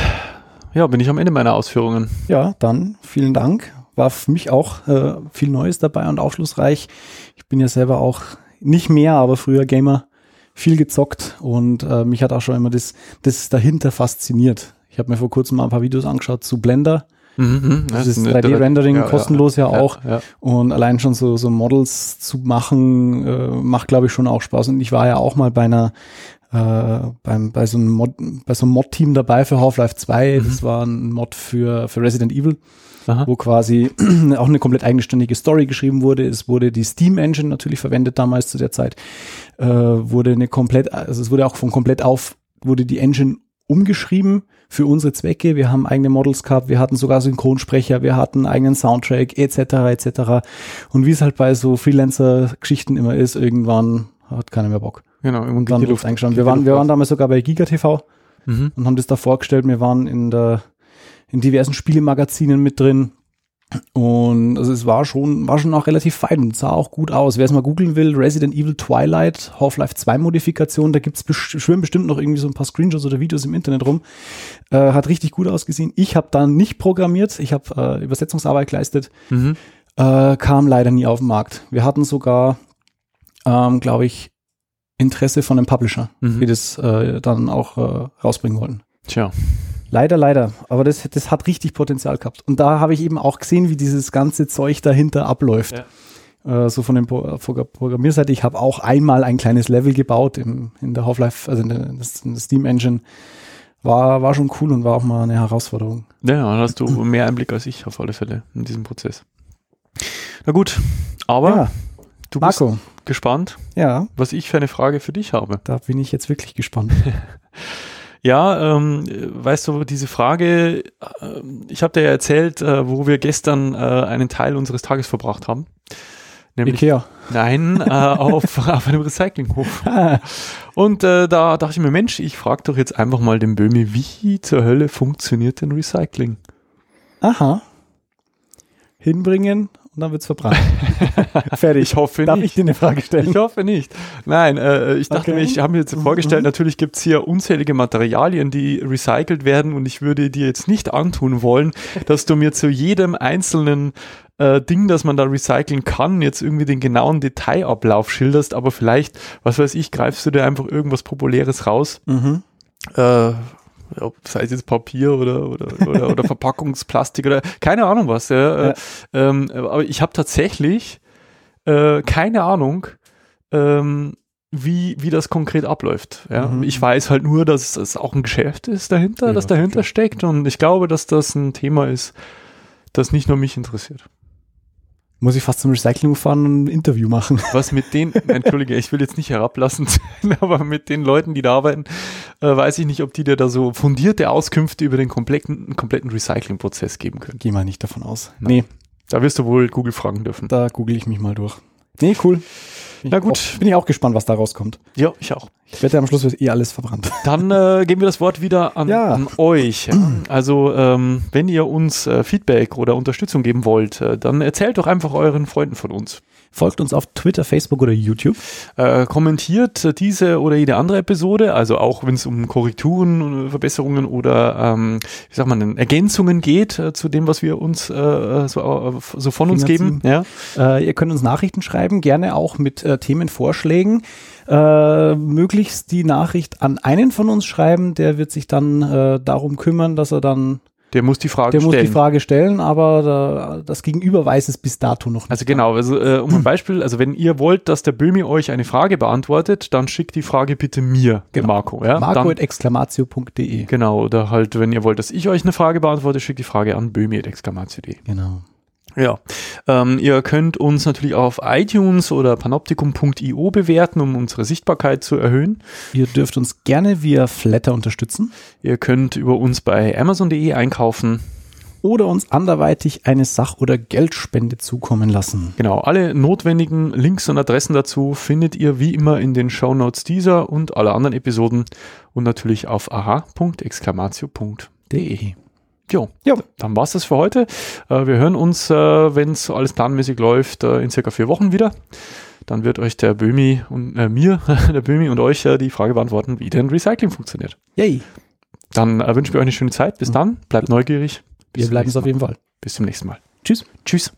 ja, bin ich am Ende meiner Ausführungen. Ja, dann vielen Dank. War für mich auch äh, viel Neues dabei und aufschlussreich. Ich bin ja selber auch nicht mehr, aber früher Gamer viel gezockt und äh, mich hat auch schon immer das, das dahinter fasziniert. Ich habe mir vor kurzem mal ein paar Videos angeschaut zu Blender. Mhm, Das ist 3D-Rendering ja, kostenlos ja, ja, auch. Ja, Und allein schon so, so Models zu machen, äh, macht, glaube ich, schon auch Spaß. Und ich war ja auch mal bei einer, äh, beim, bei so einem Mod, bei so einem Mod-Team dabei für Half-Life 2. Das war ein Mod für, für Resident Evil, Aha. wo quasi <clears throat> auch eine komplett eigenständige Story geschrieben wurde. Es wurde die Steam Engine natürlich verwendet damals zu der Zeit. Äh, wurde eine komplett, also es wurde auch von komplett auf, wurde die Engine umgeschrieben für unsere Zwecke. Wir haben eigene Models gehabt, wir hatten sogar Synchronsprecher, wir hatten einen eigenen Soundtrack etc. etc. Und wie es halt bei so Freelancer-Geschichten immer ist, irgendwann hat keiner mehr Bock. Genau. Und dann die Luft eingeschaut. Wir waren, wir waren damals sogar bei Giga TV Mhm. und haben das da vorgestellt. Wir waren in der in diversen Spielemagazinen mit drin. Und also es war schon, war schon auch relativ fein und sah auch gut aus. Wer es mal googeln will, Resident Evil Twilight, Half-Life 2 Modifikation, da gibt's best schwimmen bestimmt noch irgendwie so ein paar Screenshots oder Videos im Internet rum. Äh, hat richtig gut ausgesehen. Ich habe da nicht programmiert, ich habe äh, Übersetzungsarbeit geleistet, Mhm. äh, kam leider nie auf den Markt. Wir hatten sogar, ähm, glaube ich, Interesse von einem Publisher, Mhm. die das äh, dann auch äh, rausbringen wollten. Tja. Leider, leider. Aber das, das hat richtig Potenzial gehabt. Und da habe ich eben auch gesehen, wie dieses ganze Zeug dahinter abläuft. Äh, so von der Pro Pro- Programmierseite. Ich habe auch einmal ein kleines Level gebaut im, in der Half-Life, also in der, in der Steam Engine. War, war schon cool und war auch mal eine Herausforderung. Ja, dann hast du mehr Einblick als ich auf alle Fälle in diesem Prozess. Na gut, aber ja, du bist Marco, gespannt, ja, was ich für eine Frage für dich habe. da bin ich jetzt wirklich gespannt. <laughs> Ja, ähm, weißt du, diese Frage, äh, ich habe dir ja erzählt, äh, wo wir gestern äh, einen Teil unseres Tages verbracht haben. Nämlich, Ikea. nein, äh, <laughs> auf, auf einem Recyclinghof. Und äh, da dachte ich mir, Mensch, ich frage doch jetzt einfach mal den Böhmi, wie zur Hölle funktioniert denn Recycling? Aha. Hinbringen und dann wird's verbrannt. <laughs> Fertig. Ich hoffe Darf nicht. ich dir eine Frage stellen? Ich hoffe nicht. Nein, äh, ich dachte Okay. mir, ich habe mir jetzt vorgestellt, Mhm. natürlich gibt's hier unzählige Materialien, die recycelt werden und ich würde dir jetzt nicht antun wollen, dass du mir zu jedem einzelnen äh, Ding, das man da recyceln kann, jetzt irgendwie den genauen Detailablauf schilderst, aber vielleicht, was weiß ich, greifst du dir einfach irgendwas Populäres raus, Mhm. äh, ob, sei es jetzt Papier oder, oder, oder, oder <laughs> Verpackungsplastik oder keine Ahnung was. Ja, Ja. Äh, ähm, aber ich habe tatsächlich äh, keine Ahnung, ähm, wie, wie das konkret abläuft. Ja? Mhm. Ich weiß halt nur, dass es auch ein Geschäft ist dahinter, Ja, das dahinter klar. steckt und ich glaube, dass das ein Thema ist, das nicht nur mich interessiert. Muss ich fast zum Recycling fahren und ein Interview machen. <laughs> Was mit den, entschuldige, ich will jetzt nicht herablassend sein, <laughs> aber mit den Leuten, die da arbeiten, äh, weiß ich nicht, ob die dir da so fundierte Auskünfte über den kompletten, kompletten Recyclingprozess geben können. Geh mal nicht davon aus. Nein. Nee, Da wirst du wohl Google fragen dürfen. da google ich mich mal durch. Nee, cool. Na gut. Auch, bin ich auch gespannt, was da rauskommt. Ja, ich auch. Ich wette, am Schluss wird eh alles verbrannt. Dann äh, geben wir das Wort wieder an, Ja. an euch. Also, ähm, wenn ihr uns äh, Feedback oder Unterstützung geben wollt, äh, dann erzählt doch einfach euren Freunden von uns. Folgt uns auf Twitter, Facebook oder YouTube. Äh, kommentiert äh, diese oder jede andere Episode, also auch wenn es um Korrekturen, äh, Verbesserungen oder ähm, wie sagt man denn, Ergänzungen geht äh, zu dem, was wir uns äh, so, äh, so von uns geben. Ja. Äh, ihr könnt uns Nachrichten schreiben, gerne auch mit äh, Themenvorschlägen. Äh, möglichst die Nachricht an einen von uns schreiben, der wird sich dann äh, darum kümmern, dass er dann, Der muss die Frage der muss stellen. die Frage stellen, aber da, das Gegenüber weiß es bis dato noch nicht. Also genau, also äh, um ein Beispiel, also wenn ihr wollt, dass der Böhmi euch eine Frage beantwortet, dann schickt die Frage bitte mir, Genau. Marco. Ja? Marco.exclamatio.de. genau, oder halt, wenn ihr wollt, dass ich euch eine Frage beantworte, schickt die Frage an böhmi.exclamatio.de. Genau. Ja, ähm, ihr könnt uns natürlich auch auf iTunes oder panoptikum.io bewerten, um unsere Sichtbarkeit zu erhöhen. Ihr dürft uns gerne via Flatter unterstützen Ihr könnt über uns bei amazon.de einkaufen. oder uns anderweitig eine Sach- oder Geldspende zukommen lassen. Genau, alle notwendigen Links und Adressen dazu findet ihr wie immer in den Shownotes dieser und aller anderen Episoden und natürlich auf aha.exclamatio.de. <laughs> Jo, Ja. dann war's das für heute. Äh, wir hören uns, äh, wenn es alles planmäßig läuft, äh, in circa vier Wochen wieder. Dann wird euch der Böhmi und äh, mir, <laughs> der Böhmi und euch die Frage beantworten, wie denn Recycling funktioniert. Yay. Dann wünschen wir euch eine schöne Zeit. Bis dann. Bleibt neugierig. Wir bleiben es auf jeden Fall. Bis zum nächsten Mal. Tschüss. Tschüss.